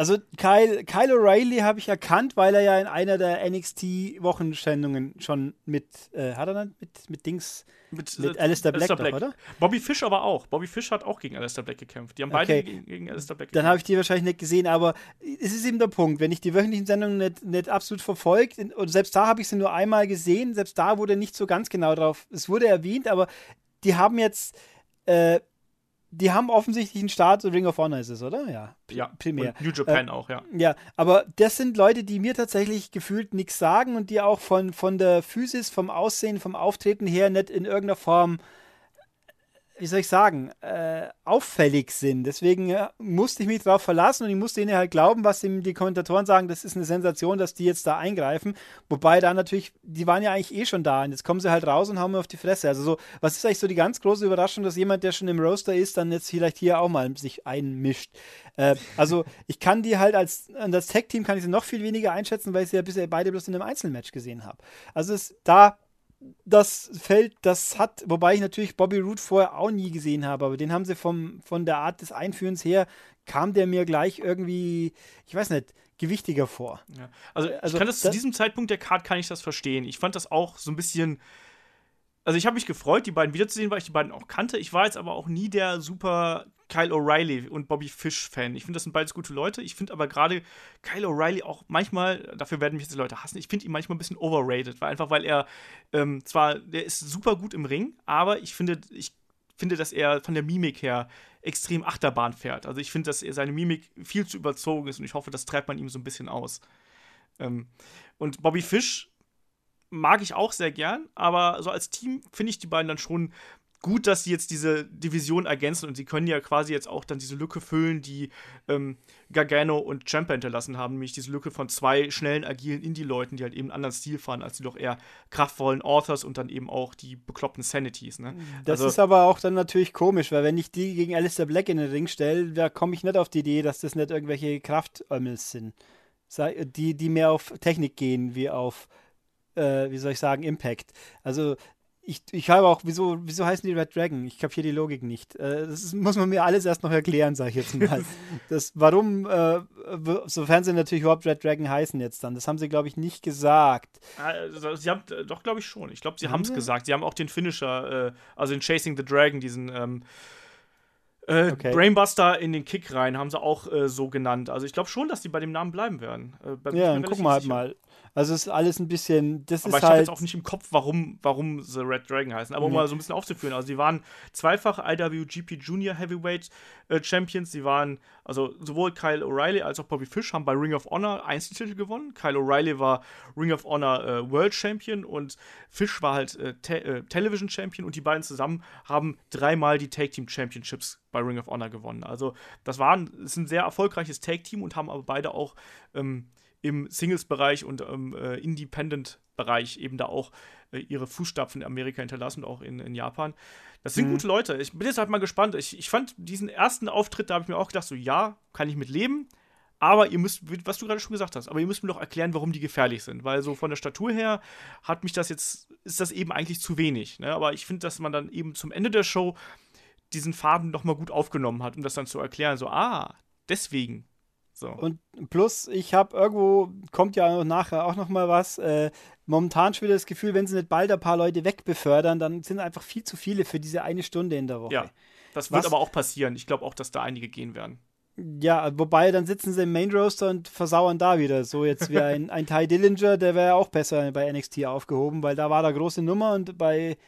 Also Kyle, Kyle O'Reilly habe ich erkannt, weil er ja in einer der NXT-Wochensendungen schon mit, äh, hat er dann mit, mit Dings, mit, mit äh, Alistair Black, Black. Doch, oder? Bobby Fish aber auch. Bobby Fish hat auch gegen Alistair Black gekämpft. Die haben beide okay. gegen, gegen Alistair Black gekämpft. Dann habe ich die wahrscheinlich nicht gesehen, aber es ist eben der Punkt, wenn ich die wöchentlichen Sendungen nicht, nicht absolut verfolgt, und selbst da habe ich sie nur einmal gesehen, selbst da wurde nicht so ganz genau drauf, es wurde erwähnt, aber die haben jetzt äh, die haben offensichtlich einen Start, Ring of Honor ist es, oder? Ja, ja primär. New Japan äh, auch, ja. Ja, aber das sind Leute, die mir tatsächlich gefühlt nichts sagen und die auch von, von der Physis, vom Aussehen, vom Auftreten her nicht in irgendeiner Form wie soll ich sagen, äh, auffällig sind. Deswegen äh, musste ich mich darauf verlassen und ich musste ihnen halt glauben, was die Kommentatoren sagen, das ist eine Sensation, dass die jetzt da eingreifen. Wobei da natürlich, die waren ja eigentlich eh schon da und jetzt kommen sie halt raus und hauen mir auf die Fresse. Also so, was ist eigentlich so die ganz große Überraschung, dass jemand, der schon im Roaster ist, dann jetzt vielleicht hier auch mal sich einmischt. Äh, also ich kann die halt als, das Tech-Team kann ich sie noch viel weniger einschätzen, weil ich sie ja bisher beide bloß in einem Einzelmatch gesehen habe. Also es, da das Feld, das hat, wobei ich natürlich Bobby Root vorher auch nie gesehen habe, aber den haben sie vom, von der Art des Einführens her, kam der mir gleich irgendwie, ich weiß nicht, gewichtiger vor. Ja. Also, also, ich kann das, das, zu diesem Zeitpunkt der Card kann ich das verstehen. Ich fand das auch so ein bisschen also ich habe mich gefreut, die beiden wiederzusehen, weil ich die beiden auch kannte. Ich war jetzt aber auch nie der super Kyle O'Reilly und Bobby Fish-Fan. Ich finde, das sind beides gute Leute. Ich finde aber gerade Kyle O'Reilly auch manchmal, dafür werden mich jetzt die Leute hassen, ich finde ihn manchmal ein bisschen overrated, weil einfach weil er ähm, zwar, der ist super gut im Ring, aber ich finde, ich finde, dass er von der Mimik her extrem Achterbahn fährt. Also ich finde, dass er seine Mimik viel zu überzogen ist und ich hoffe, das treibt man ihm so ein bisschen aus. Ähm, und Bobby Fish mag ich auch sehr gern, aber so als Team finde ich die beiden dann schon gut, dass sie jetzt diese Division ergänzen und sie können ja quasi jetzt auch dann diese Lücke füllen, die ähm, Gargano und Ciampa hinterlassen haben, nämlich diese Lücke von zwei schnellen, agilen Indie-Leuten, die halt eben einen anderen Stil fahren, als die doch eher kraftvollen Authors und dann eben auch die bekloppten Sanities. Ne? Das also, ist aber auch dann natürlich komisch, weil wenn ich die gegen Alistair Black in den Ring stelle, da komme ich nicht auf die Idee, dass das nicht irgendwelche Kraftömmels sind, die, die mehr auf Technik gehen, wie auf äh, wie soll ich sagen, Impact. Also ich, ich habe auch, wieso, wieso heißen die Red Dragon? Ich kapiere die Logik nicht. Äh, das ist, muss man mir alles erst noch erklären, sage ich jetzt mal. <laughs> das, warum, äh, sofern sie natürlich überhaupt Red Dragon heißen jetzt dann, das haben sie, glaube ich, nicht gesagt. Also, sie haben, äh, doch, glaube ich schon. Ich glaube, sie haben es gesagt. Sie haben auch den Finisher, äh, also den Chasing the Dragon, diesen ähm, äh, okay. Brainbuster in den Kick rein, haben sie auch so genannt. Also ich glaube schon, dass die bei dem Namen bleiben werden. Ja, dann gucken wir halt mal. Also ist alles ein bisschen, das aber ist ich halt. jetzt auch nicht im Kopf, warum, warum The Red Dragon heißen. Aber um mal so ein bisschen aufzuführen. Also sie waren zweifach IWGP Junior Heavyweight äh, Champions. Sie waren, also sowohl Kyle O'Reilly als auch Bobby Fish haben bei Ring of Honor Einzeltitel gewonnen. Kyle O'Reilly war Ring of Honor äh, World Champion und Fish war halt äh, Te äh, Television Champion und die beiden zusammen haben dreimal die Tag Team Championships bei Ring of Honor gewonnen. Also das war ein, ist ein sehr erfolgreiches Tag Team und haben aber beide auch ähm, im Singles-Bereich und im äh, Independent-Bereich eben da auch äh, ihre Fußstapfen in Amerika hinterlassen, auch in, in Japan. Das sind mhm. gute Leute. Ich bin jetzt halt mal gespannt. Ich, ich fand diesen ersten Auftritt, da habe ich mir auch gedacht, so ja, kann ich mit leben. Aber ihr müsst, was du gerade schon gesagt hast, aber ihr müsst mir doch erklären, warum die gefährlich sind. Weil so von der Statur her hat mich das jetzt, ist das eben eigentlich zu wenig. Ne? Aber ich finde, dass man dann eben zum Ende der Show diesen Faden nochmal gut aufgenommen hat, um das dann zu erklären. So, ah, deswegen so. Und plus, ich habe irgendwo, kommt ja nachher auch noch mal was, äh, momentan schon wieder das Gefühl, wenn sie nicht bald ein paar Leute wegbefördern, dann sind einfach viel zu viele für diese eine Stunde in der Woche. Ja, das wird was, aber auch passieren. Ich glaube auch, dass da einige gehen werden. Ja, wobei dann sitzen sie im Main Roaster und versauern da wieder. So jetzt wie ein, ein Ty Dillinger, der wäre ja auch besser bei NXT aufgehoben, weil da war da große Nummer und bei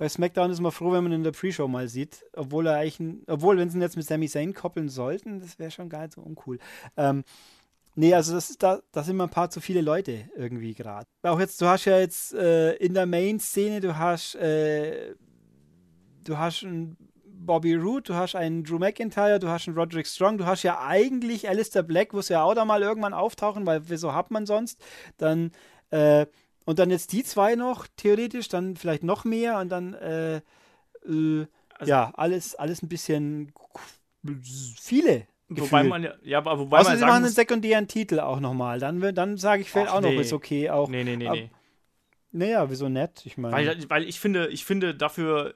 bei SmackDown ist man froh, wenn man in der Pre-Show mal sieht. Obwohl er eigentlich, obwohl, wenn sie ihn jetzt mit Sami Zayn koppeln sollten, das wäre schon gar nicht so uncool. Ähm, nee, also das ist da, da sind mal ein paar zu viele Leute irgendwie gerade. Auch jetzt, du hast ja jetzt äh, in der Main-Szene, du hast, äh, du hast einen Bobby Roode, du hast einen Drew McIntyre, du hast einen Roderick Strong, du hast ja eigentlich Alistair Black, muss ja auch da mal irgendwann auftauchen, weil wieso hat man sonst? Dann äh, und dann jetzt die zwei noch, theoretisch, dann vielleicht noch mehr und dann, äh, äh, also, ja, alles, alles ein bisschen viele. Wobei man ja, ja aber wobei Außer man sie machen einen sekundären Titel auch nochmal. Dann, dann sage ich, fällt auch nee. noch, ist okay. Auch, nee, nee, nee, nee. Naja, wieso nett? Ich meine. Weil, weil ich finde, ich finde, dafür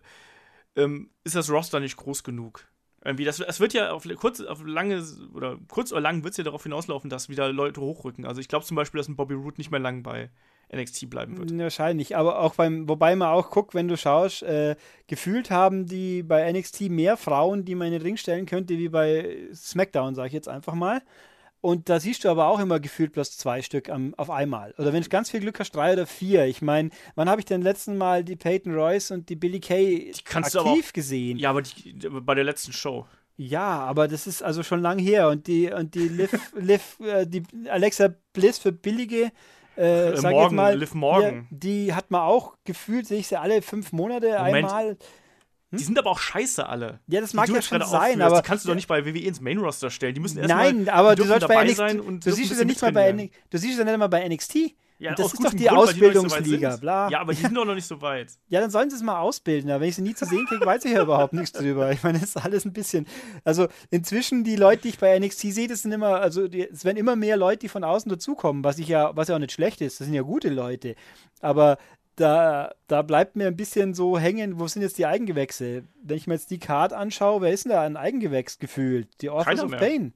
ähm, ist das Roster nicht groß genug. Irgendwie, das, es wird ja auf kurz, auf lange oder kurz oder lang wird es ja darauf hinauslaufen, dass wieder Leute hochrücken. Also ich glaube zum Beispiel, dass ein Bobby Root nicht mehr lang bei NXT bleiben wird. Wahrscheinlich, aber auch beim, wobei man auch guckt, wenn du schaust, äh, gefühlt haben die bei NXT mehr Frauen, die man in den Ring stellen könnte, wie bei SmackDown, sage ich jetzt einfach mal. Und da siehst du aber auch immer gefühlt bloß zwei Stück am, auf einmal. Oder wenn du ganz viel Glück hast, drei oder vier. Ich meine, wann habe ich denn letzten Mal die Peyton Royce und die Billy Kay aktiv auch, gesehen? Ja, aber die, bei der letzten Show. Ja, aber das ist also schon lang her. Und die, und die, Liv, <laughs> Liv, äh, die Alexa Bliss für billige äh, äh, sag Morgan, jetzt mal, Liv Morgan. Die, die, hat man auch gefühlt, sehe ich sie alle fünf Monate Moment. einmal. Hm? Die sind aber auch scheiße alle. Ja, das mag ja schon sein, aber. Die kannst du doch nicht bei WWE ins Main Roster stellen. Die müssen erst Nein, mal, aber du sollst bei NXT, sein und du siehst es ja nicht mal bei Du siehst es ja nicht mal bei NXT. Ja, das ist doch die Grund, Ausbildungsliga, so bla. Ja, aber die sind doch noch nicht so weit. <laughs> Ja, dann sollen sie es mal ausbilden. Aber wenn ich sie nie zu sehen kriege, weiß ich ja überhaupt nichts drüber. Ich meine, das ist alles ein bisschen. Also inzwischen die Leute, die ich bei NXT sehe, das sind immer, also die, es werden immer mehr Leute, die von außen dazukommen, was ich ja, was ja auch nicht schlecht ist. Das sind ja gute Leute. Aber da, da bleibt mir ein bisschen so hängen, wo sind jetzt die Eigengewächse? Wenn ich mir jetzt die Card anschaue, wer ist denn da ein Eigengewächs gefühlt? Die Authors of Pain.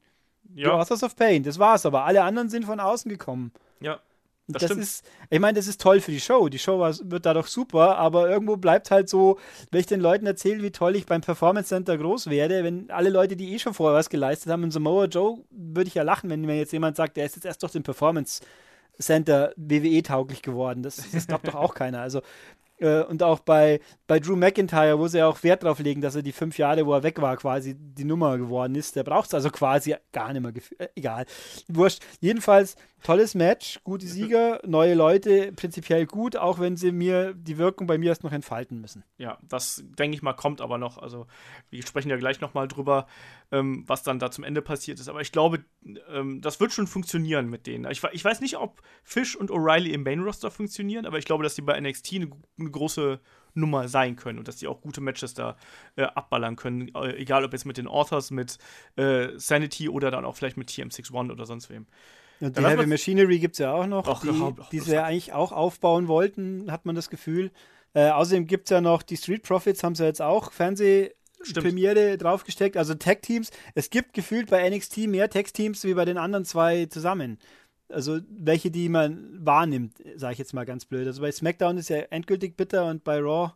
Ja. Die Authors of Pain, das war's, aber alle anderen sind von außen gekommen. Ja. Das, das ist, ich meine, das ist toll für die Show. Die Show war, wird dadurch super, aber irgendwo bleibt halt so, wenn ich den Leuten erzähle, wie toll ich beim Performance Center groß werde, wenn alle Leute, die eh schon vorher was geleistet haben, in Samoa Joe, würde ich ja lachen, wenn mir jetzt jemand sagt, der ist jetzt erst durch den Performance Center WWE-tauglich geworden. Das, das glaubt doch auch keiner. Also, äh, und auch bei, bei Drew McIntyre, wo sie ja auch Wert drauf legen, dass er die fünf Jahre, wo er weg war, quasi die Nummer geworden ist. Der braucht es also quasi gar nicht mehr. Äh, egal. Wurscht. Jedenfalls, tolles Match, gute Sieger, neue Leute, prinzipiell gut, auch wenn sie mir die Wirkung bei mir erst noch entfalten müssen. Ja, das denke ich mal kommt aber noch. Also, wir sprechen ja gleich nochmal drüber, ähm, was dann da zum Ende passiert ist. Aber ich glaube, ähm, das wird schon funktionieren mit denen. Ich, ich weiß nicht, ob Fish und O'Reilly im Main Roster funktionieren, aber ich glaube, dass die bei NXT eine, eine große Nummer sein können und dass die auch gute Matches da äh, abballern können. Äh, egal ob jetzt mit den Authors, mit äh, Sanity oder dann auch vielleicht mit TM61 oder sonst wem. Und die Heavy Machinery gibt es ja auch noch, Och, die, ach, die sie ja eigentlich auch aufbauen wollten, hat man das Gefühl. Äh, außerdem gibt es ja noch die Street Profits, haben sie jetzt auch Fernsehpremiere draufgesteckt. Also Tag-Teams. Es gibt gefühlt bei NXT mehr Tag-Teams wie bei den anderen zwei zusammen. Also welche, die man wahrnimmt, sage ich jetzt mal ganz blöd. Also bei SmackDown ist ja endgültig bitter und bei Raw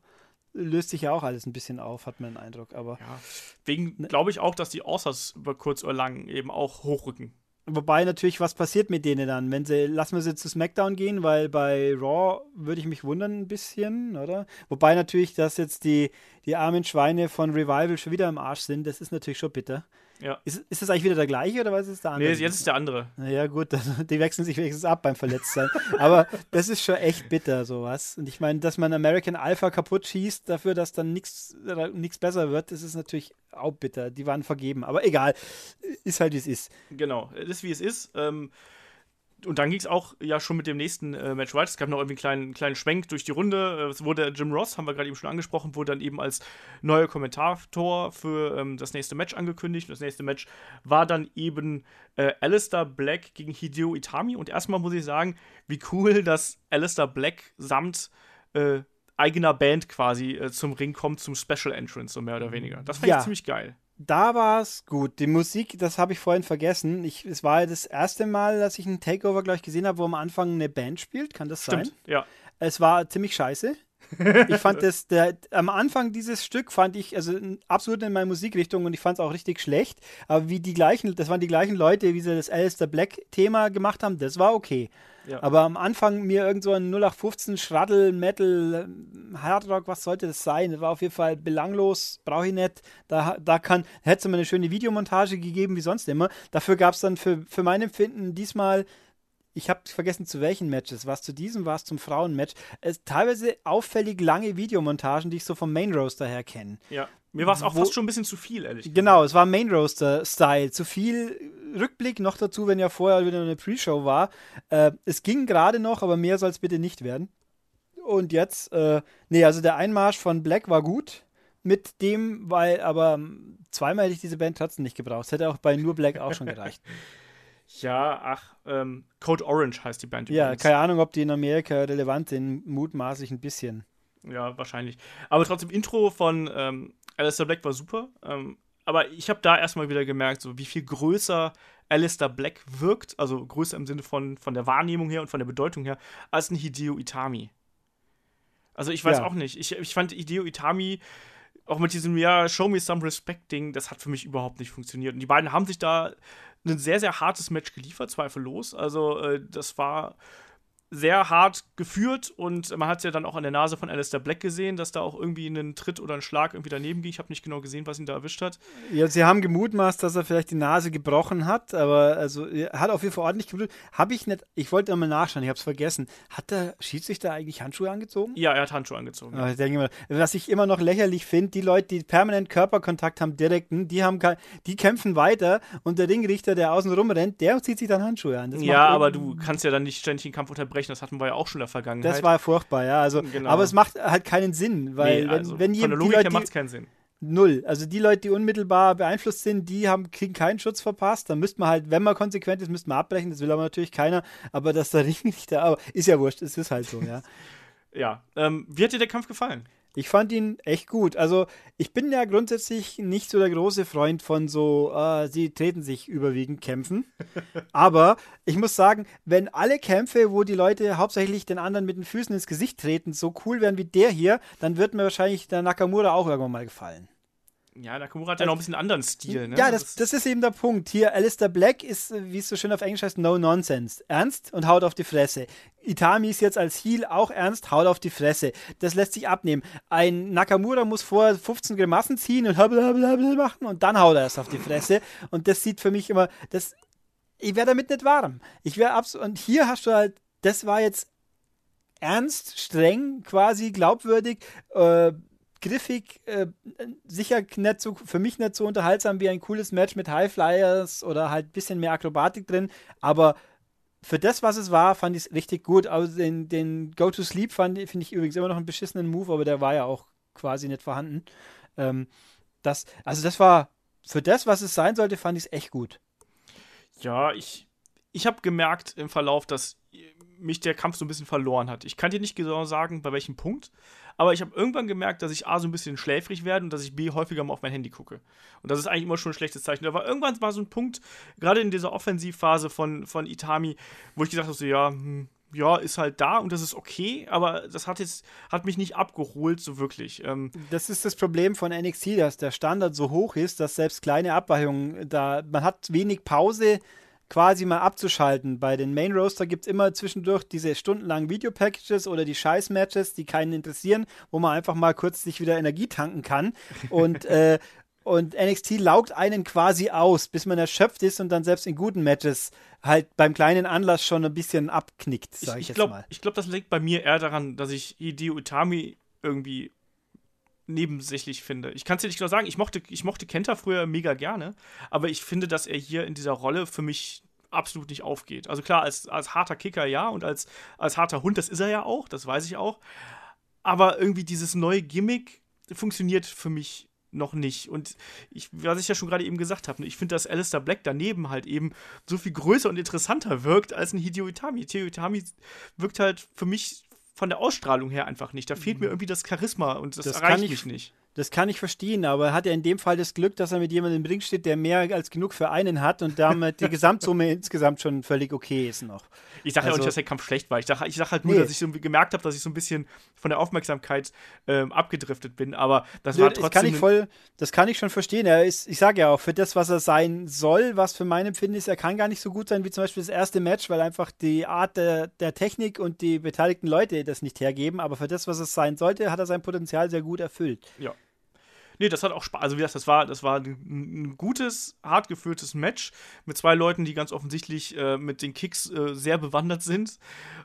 löst sich ja auch alles ein bisschen auf, hat man den Eindruck. Aber ja, wegen ne glaube ich auch, dass die Außers über kurz oder lang eben auch hochrücken. Wobei natürlich, was passiert mit denen dann? Wenn sie, lassen wir sie zu SmackDown gehen, weil bei Raw würde ich mich wundern ein bisschen, oder? Wobei natürlich, dass jetzt die, die armen Schweine von Revival schon wieder im Arsch sind, das ist natürlich schon bitter. Ja. Ist, ist das eigentlich wieder der gleiche oder was ist der andere? Nee, jetzt ist der andere. Naja, gut, die wechseln sich wenigstens ab beim Verletztsein. Aber das ist schon echt bitter, sowas. Und ich meine, dass man American Alpha kaputt schießt, dafür, dass dann nichts besser wird, das ist natürlich auch bitter. Die waren vergeben. Aber egal, ist halt wie es ist. Genau, ist wie es ist. Ähm, und dann ging es auch ja schon mit dem nächsten äh, Match weiter. Es gab noch irgendwie einen kleinen, kleinen Schwenk durch die Runde. Es wurde Jim Ross, haben wir gerade eben schon angesprochen, wurde dann eben als neuer Kommentator für ähm, das nächste Match angekündigt. Und das nächste Match war dann eben äh, Alistair Black gegen Hideo Itami. Und erstmal muss ich sagen, wie cool, dass Alistair Black samt äh, eigener Band quasi äh, zum Ring kommt, zum Special Entrance, so mehr oder weniger. Das fand ja. ich ziemlich geil da war es gut. Die Musik, das habe ich vorhin vergessen. Ich, es war das erste Mal, dass ich einen Takeover, glaube ich, gesehen habe, wo am Anfang eine Band spielt. Kann das Stimmt, sein? ja. Es war ziemlich scheiße. Ich fand das, der, am Anfang dieses Stück fand ich, also absolut in meine Musikrichtung und ich fand es auch richtig schlecht. Aber wie die gleichen, das waren die gleichen Leute, wie sie das Alistair Black-Thema gemacht haben, das war okay. Ja. Aber am Anfang mir irgend so ein 0815 Schraddel, Metal, Hardrock, was sollte das sein? Das war auf jeden Fall belanglos, brauche ich nicht. Da, da kann, hätte es mal eine schöne Videomontage gegeben, wie sonst immer. Dafür gab es dann für, für mein Empfinden diesmal ich habe vergessen zu welchen Matches, was zu diesem, was zum Frauenmatch, es teilweise auffällig lange Videomontagen, die ich so vom Main Roaster her kenne. Ja. Mir war es auch Wo, fast schon ein bisschen zu viel, ehrlich gesagt. Genau, es war Main Roaster-Style. Zu viel Rückblick noch dazu, wenn ja vorher wieder eine Pre-Show war. Äh, es ging gerade noch, aber mehr soll es bitte nicht werden. Und jetzt, äh, nee, also der Einmarsch von Black war gut mit dem, weil, aber zweimal hätte ich diese Band trotzdem nicht gebraucht. Es hätte auch bei nur Black auch schon gereicht. <laughs> Ja, ach, ähm, Code Orange heißt die Band Ja, übrigens. keine Ahnung, ob die in Amerika relevant sind, mutmaßlich ein bisschen. Ja, wahrscheinlich. Aber trotzdem, Intro von ähm, Alistair Black war super. Ähm, aber ich habe da erstmal wieder gemerkt, so wie viel größer Alistair Black wirkt, also größer im Sinne von, von der Wahrnehmung her und von der Bedeutung her, als ein Hideo Itami. Also ich weiß Ja. auch nicht. Ich, ich fand Hideo Itami auch mit diesem, ja, Show me some respect Ding, das hat für mich überhaupt nicht funktioniert. Und die beiden haben sich da ein sehr, sehr hartes Match geliefert, zweifellos. Also äh, das war sehr hart geführt und man hat es ja dann auch an der Nase von Alistair Black gesehen, dass da auch irgendwie ein Tritt oder ein Schlag irgendwie daneben ging. Ich habe nicht genau gesehen, was ihn da erwischt hat. Ja, sie haben gemutmaßt, dass er vielleicht die Nase gebrochen hat, aber also er hat auf jeden Fall ordentlich geblutet. Habe ich nicht, ich wollte mal nachschauen, ich habe es vergessen. Hat der Schiedsrichter eigentlich Handschuhe angezogen? Ja, er hat Handschuhe angezogen. Aber ich denke immer, was ich immer noch lächerlich finde, die Leute, die permanent Körperkontakt haben, direkten, die haben die kämpfen weiter und der Ringrichter, der außen rumrennt, der zieht sich dann Handschuhe an. Das ja, aber du kannst ja dann nicht ständig den Kampf unterbrechen, das hatten wir ja auch schon in der Vergangenheit. Das war furchtbar, ja. Also, Genau. Aber es macht halt keinen Sinn, weil nee, wenn, also, wenn von die, der Logik Leute, her macht es keinen Sinn. Null. Also die Leute, die unmittelbar beeinflusst sind, die haben, kriegen keinen Schutz verpasst. Dann müsste man halt, wenn man konsequent ist, müsste man abbrechen. Das will aber natürlich keiner. Aber dass der Ringrichter, <laughs> aber ist ja wurscht, es ist halt so, ja. <laughs> Ja. Ähm, wie hat dir der Kampf gefallen? Ich fand ihn echt gut. Also ich bin ja grundsätzlich nicht so der große Freund von so, äh, sie treten sich überwiegend Kämpfen. <laughs> Aber ich muss sagen, wenn alle Kämpfe, wo die Leute hauptsächlich den anderen mit den Füßen ins Gesicht treten, so cool wären wie der hier, dann wird mir wahrscheinlich der Nakamura auch irgendwann mal gefallen. Ja, Nakamura hat ja noch ein bisschen anderen Stil, ne? Ja, das, das ist eben der Punkt. Hier, Alistair Black ist, äh, wie es so schön auf Englisch heißt, no nonsense. Ernst und haut auf die Fresse. Itami ist jetzt als Heel auch ernst, haut auf die Fresse. Das lässt sich abnehmen. Ein Nakamura muss vor 15 Grimassen ziehen und blablabla machen und dann haut er erst auf die Fresse. Und das sieht für mich immer, das, ich wäre damit nicht warm. Ich wäre absolut, und hier hast du halt, das war jetzt ernst, streng, quasi glaubwürdig, äh, griffig, äh, sicher nicht so, für mich nicht so unterhaltsam wie ein cooles Match mit Highflyers oder halt ein bisschen mehr Akrobatik drin, aber für das, was es war, fand ich es richtig gut. Also den, den Go to Sleep fand finde ich übrigens immer noch einen beschissenen Move, aber der war ja auch quasi nicht vorhanden. Ähm, das, also das war für das, was es sein sollte, fand ich es echt gut. Ja, ich, ich habe gemerkt im Verlauf, dass mich der Kampf so ein bisschen verloren hat. Ich kann dir nicht genau sagen, bei welchem Punkt, aber ich habe irgendwann gemerkt, dass ich A so ein bisschen schläfrig werde und dass ich B häufiger mal auf mein Handy gucke. Und das ist eigentlich immer schon ein schlechtes Zeichen. Aber irgendwann war so ein Punkt, gerade in dieser Offensivphase von, von Itami, wo ich gesagt habe, so, ja, hm, ja, ist halt da und das ist okay, aber das hat jetzt, hat mich nicht abgeholt, so wirklich. Ähm, Das ist das Problem von NXT, dass der Standard so hoch ist, dass selbst kleine Abweichungen da, man hat wenig Pause quasi mal abzuschalten. Bei den Main Roaster gibt es immer zwischendurch diese stundenlangen Videopackages oder die Scheiß-Matches, die keinen interessieren, wo man einfach mal kurz sich wieder Energie tanken kann. Und, <laughs> äh, und NXT laugt einen quasi aus, bis man erschöpft ist und dann selbst in guten Matches halt beim kleinen Anlass schon ein bisschen abknickt, sag ich, ich jetzt glaube, mal. ich glaub, das liegt bei mir eher daran, dass ich Hideo Itami irgendwie nebensächlich finde. Ich kann es dir nicht genau sagen. Ich mochte, ich mochte Kenta früher mega gerne, aber ich finde, dass er hier in dieser Rolle für mich absolut nicht aufgeht. Also klar, als, als harter Kicker ja und als, als harter Hund, das ist er ja auch, das weiß ich auch. Aber irgendwie dieses neue Gimmick funktioniert für mich noch nicht. Und ich, was ich ja schon gerade eben gesagt habe, ne, ich finde, dass Alistair Black daneben halt eben so viel größer und interessanter wirkt als ein Hideo Itami. Hideo Itami wirkt halt für mich von der Ausstrahlung her einfach nicht. Da fehlt mir irgendwie das Charisma und das, Das erreicht ich- mich nicht. Das kann ich verstehen, aber er hat ja in dem Fall das Glück, dass er mit jemandem im Ring steht, der mehr als genug für einen hat und damit die Gesamtsumme <laughs> insgesamt schon völlig okay ist noch. Ich sage ja auch Also- nicht, dass der Kampf schlecht war. Ich sage ich sag halt nur, Nee. dass ich so gemerkt habe, dass ich so ein bisschen von der Aufmerksamkeit ähm, abgedriftet bin. Aber das Nö, war das trotzdem. kann ich voll, das kann ich schon verstehen. Er ist, ich sage ja auch, für das, was er sein soll, was für mein Empfinden ist, er kann gar nicht so gut sein wie zum Beispiel das erste Match, weil einfach die Art der, der Technik und die beteiligten Leute das nicht hergeben. Aber für das, was es sein sollte, hat er sein Potenzial sehr gut erfüllt. Ja. Nee, das hat auch Spaß. Also, wie gesagt, das war, das war ein, gutes, hart geführtes Match mit zwei Leuten, die ganz offensichtlich äh, mit den Kicks äh, sehr bewandert sind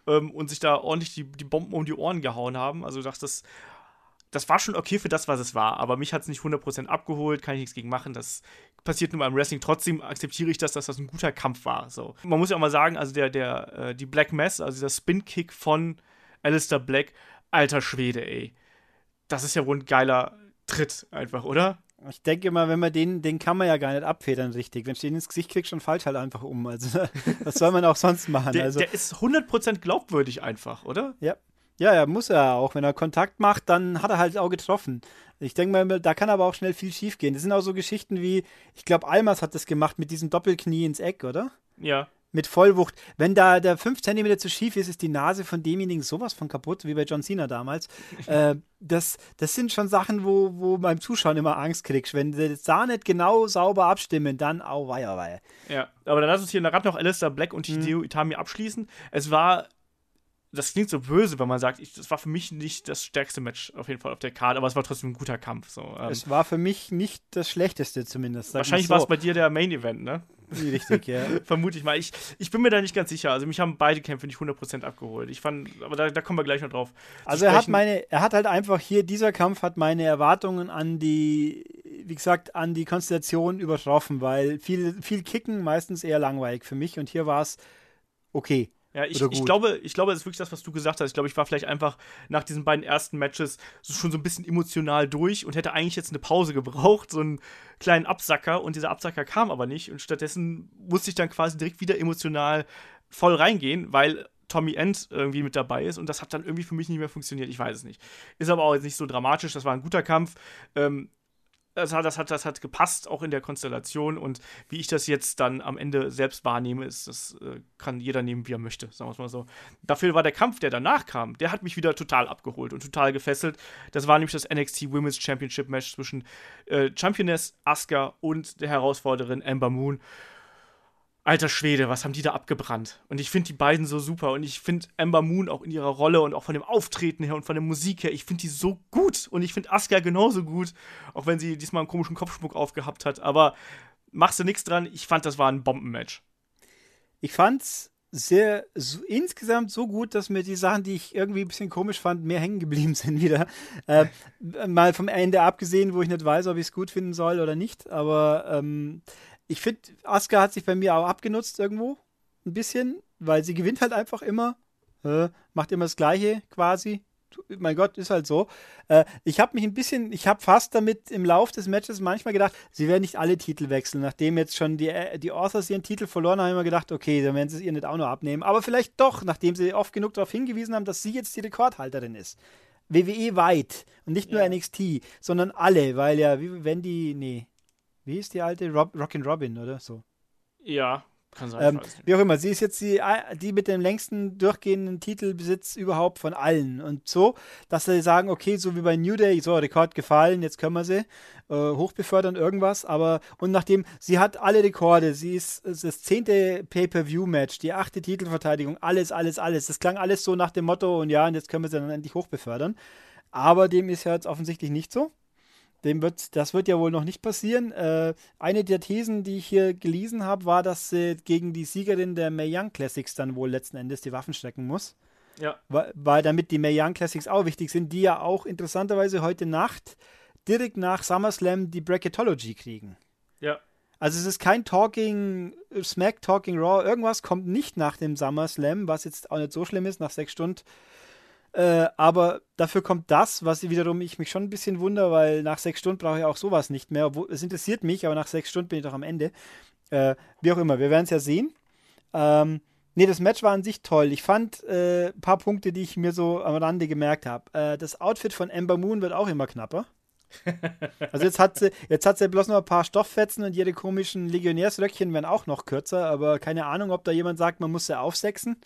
ähm, und sich da ordentlich die, die Bomben um die Ohren gehauen haben. Also, das, das, das war schon okay für das, was es war. Aber mich hat es nicht 100% abgeholt, kann ich nichts gegen machen. Das passiert nur beim Wrestling. Trotzdem akzeptiere ich das, dass das ein guter Kampf war. So. Man muss ja auch mal sagen, also der, der, äh, die Black Mass, also dieser Spin-Kick von Alistair Black, alter Schwede, ey. Das ist ja wohl ein geiler Tritt einfach, oder? Ich denke mal, wenn man den, den kann man ja gar nicht abfedern richtig. Wenn du den ins Gesicht kriegst, schon falsch halt einfach um. Also, <laughs> was soll man auch sonst machen? Der, also, der ist 100% glaubwürdig einfach, oder? Ja. Ja, ja, muss er auch. Wenn er Kontakt macht, dann hat er halt auch getroffen. Ich denke mal, da kann aber auch schnell viel schief gehen. Das sind auch so Geschichten wie, ich glaube, Almas hat das gemacht mit diesem Doppelknie ins Eck, oder? Ja. Mit Vollwucht. Wenn da der 5 cm zu schief ist, ist die Nase von demjenigen sowas von kaputt, wie bei John Cena damals. <laughs> äh, das, das sind schon Sachen, wo, wo beim Zuschauen immer Angst kriegst. Wenn sie das da nicht genau sauber abstimmen, dann au wei, au wei. Ja, aber dann lass uns hier Rad noch Alistair Black und Hideo Itami abschließen. Es war das klingt so böse, wenn man sagt, ich, das war für mich nicht das stärkste Match auf jeden Fall auf der Karte, aber es war trotzdem ein guter Kampf. So. Ähm, es war für mich nicht das schlechteste zumindest. Wahrscheinlich so. war es bei dir der Main Event, ne? Richtig, ja. <laughs> Vermute ich mal. Ich, ich bin mir da nicht ganz sicher. Also mich haben beide Kämpfe nicht 100% abgeholt. Ich fand, aber da, da kommen wir gleich noch drauf. Also er hat meine, er hat halt einfach hier, dieser Kampf hat meine Erwartungen an die, wie gesagt, an die Konstellation übertroffen, weil viel, viel Kicken meistens eher langweilig für mich und hier war es okay. Ja, ich, ich, glaube, ich glaube, das ist wirklich das, was du gesagt hast. Ich glaube, ich war vielleicht einfach nach diesen beiden ersten Matches schon so ein bisschen emotional durch und hätte eigentlich jetzt eine Pause gebraucht, so einen kleinen Absacker. Und dieser Absacker kam aber nicht. Und stattdessen musste ich dann quasi direkt wieder emotional voll reingehen, weil Tommy End irgendwie mit dabei ist und das hat dann irgendwie für mich nicht mehr funktioniert. Ich weiß es nicht. Ist aber auch jetzt nicht so dramatisch. Das war ein guter Kampf. Ähm, das hat, das, hat, das hat gepasst, auch in der Konstellation. Und wie ich das jetzt dann am Ende selbst wahrnehme, ist, das äh, kann jeder nehmen, wie er möchte, sagen wir es mal so. Dafür war der Kampf, der danach kam, der hat mich wieder total abgeholt und total gefesselt. Das war nämlich das NXT Women's Championship Match zwischen äh, Championess Asuka und der Herausforderin Amber Moon alter Schwede, was haben die da abgebrannt? Und ich finde die beiden so super und ich finde Amber Moon auch in ihrer Rolle und auch von dem Auftreten her und von der Musik her, ich finde die so gut und ich finde Asuka genauso gut, auch wenn sie diesmal einen komischen Kopfschmuck aufgehabt hat, aber machst du nichts dran, ich fand, das war ein Bombenmatch. Ich fand's sehr so, insgesamt so gut, dass mir die Sachen, die ich irgendwie ein bisschen komisch fand, mehr hängen geblieben <laughs> sind wieder. Äh, mal vom Ende abgesehen, wo ich nicht weiß, ob ich es gut finden soll oder nicht, aber ähm, ich finde, Asuka hat sich bei mir auch abgenutzt irgendwo. Ein bisschen, weil sie gewinnt halt einfach immer. Äh, macht immer das Gleiche quasi. Mein Gott, ist halt so. Äh, ich habe mich ein bisschen, ich habe fast damit im Lauf des Matches manchmal gedacht, sie werden nicht alle Titel wechseln. Nachdem jetzt schon die, äh, die Authors ihren Titel verloren haben, habe ich mir gedacht, okay, dann werden sie es ihr nicht auch noch abnehmen. Aber vielleicht doch, nachdem sie oft genug darauf hingewiesen haben, dass sie jetzt die Rekordhalterin ist. WWE weit und nicht nur ja. NXT, sondern alle, weil ja, wie, wenn die, nee, wie ist die alte? Rob, Rockin' Robin, oder so? Ja, kann sein. Ähm, wie auch immer, sie ist jetzt die, die mit dem längsten durchgehenden Titelbesitz überhaupt von allen. Und so, dass sie sagen, okay, so wie bei New Day, so Rekord gefallen, jetzt können wir sie äh, hochbefördern, irgendwas. Aber, und nachdem, sie hat alle Rekorde, sie ist, ist das zehnte Pay-Per-View-Match, die achte Titelverteidigung, alles, alles, alles. Das klang alles so nach dem Motto, und ja, und jetzt können wir sie dann endlich hochbefördern. Aber dem ist ja jetzt offensichtlich nicht so. Dem wird, das wird ja wohl noch nicht passieren. Äh, eine der Thesen, die ich hier gelesen habe, war, dass sie gegen die Siegerin der Mae Young Classics dann wohl letzten Endes die Waffen stecken muss. Ja. Weil, weil damit die Mae Young Classics auch wichtig sind, die ja auch interessanterweise heute Nacht direkt nach SummerSlam die Bracketology kriegen. Ja. Also es ist kein Talking, Smack, Talking Raw, irgendwas kommt nicht nach dem SummerSlam, was jetzt auch nicht so schlimm ist, nach sechs Stunden äh, aber dafür kommt das, was wiederum ich mich schon ein bisschen wundere, weil nach sechs Stunden brauche ich auch sowas nicht mehr. Es interessiert mich, aber nach sechs Stunden bin ich doch am Ende. Äh, wie auch immer, wir werden es ja sehen. Ähm, nee, das Match war an sich toll. Ich fand äh, ein paar Punkte, die ich mir so am Rande gemerkt habe. Äh, das Outfit von Ember Moon wird auch immer knapper. <laughs> also jetzt hat sie, jetzt hat sie bloß noch ein paar Stofffetzen und ihre komischen Legionärsröckchen werden auch noch kürzer, aber keine Ahnung, ob da jemand sagt, man muss sie aufsechsen.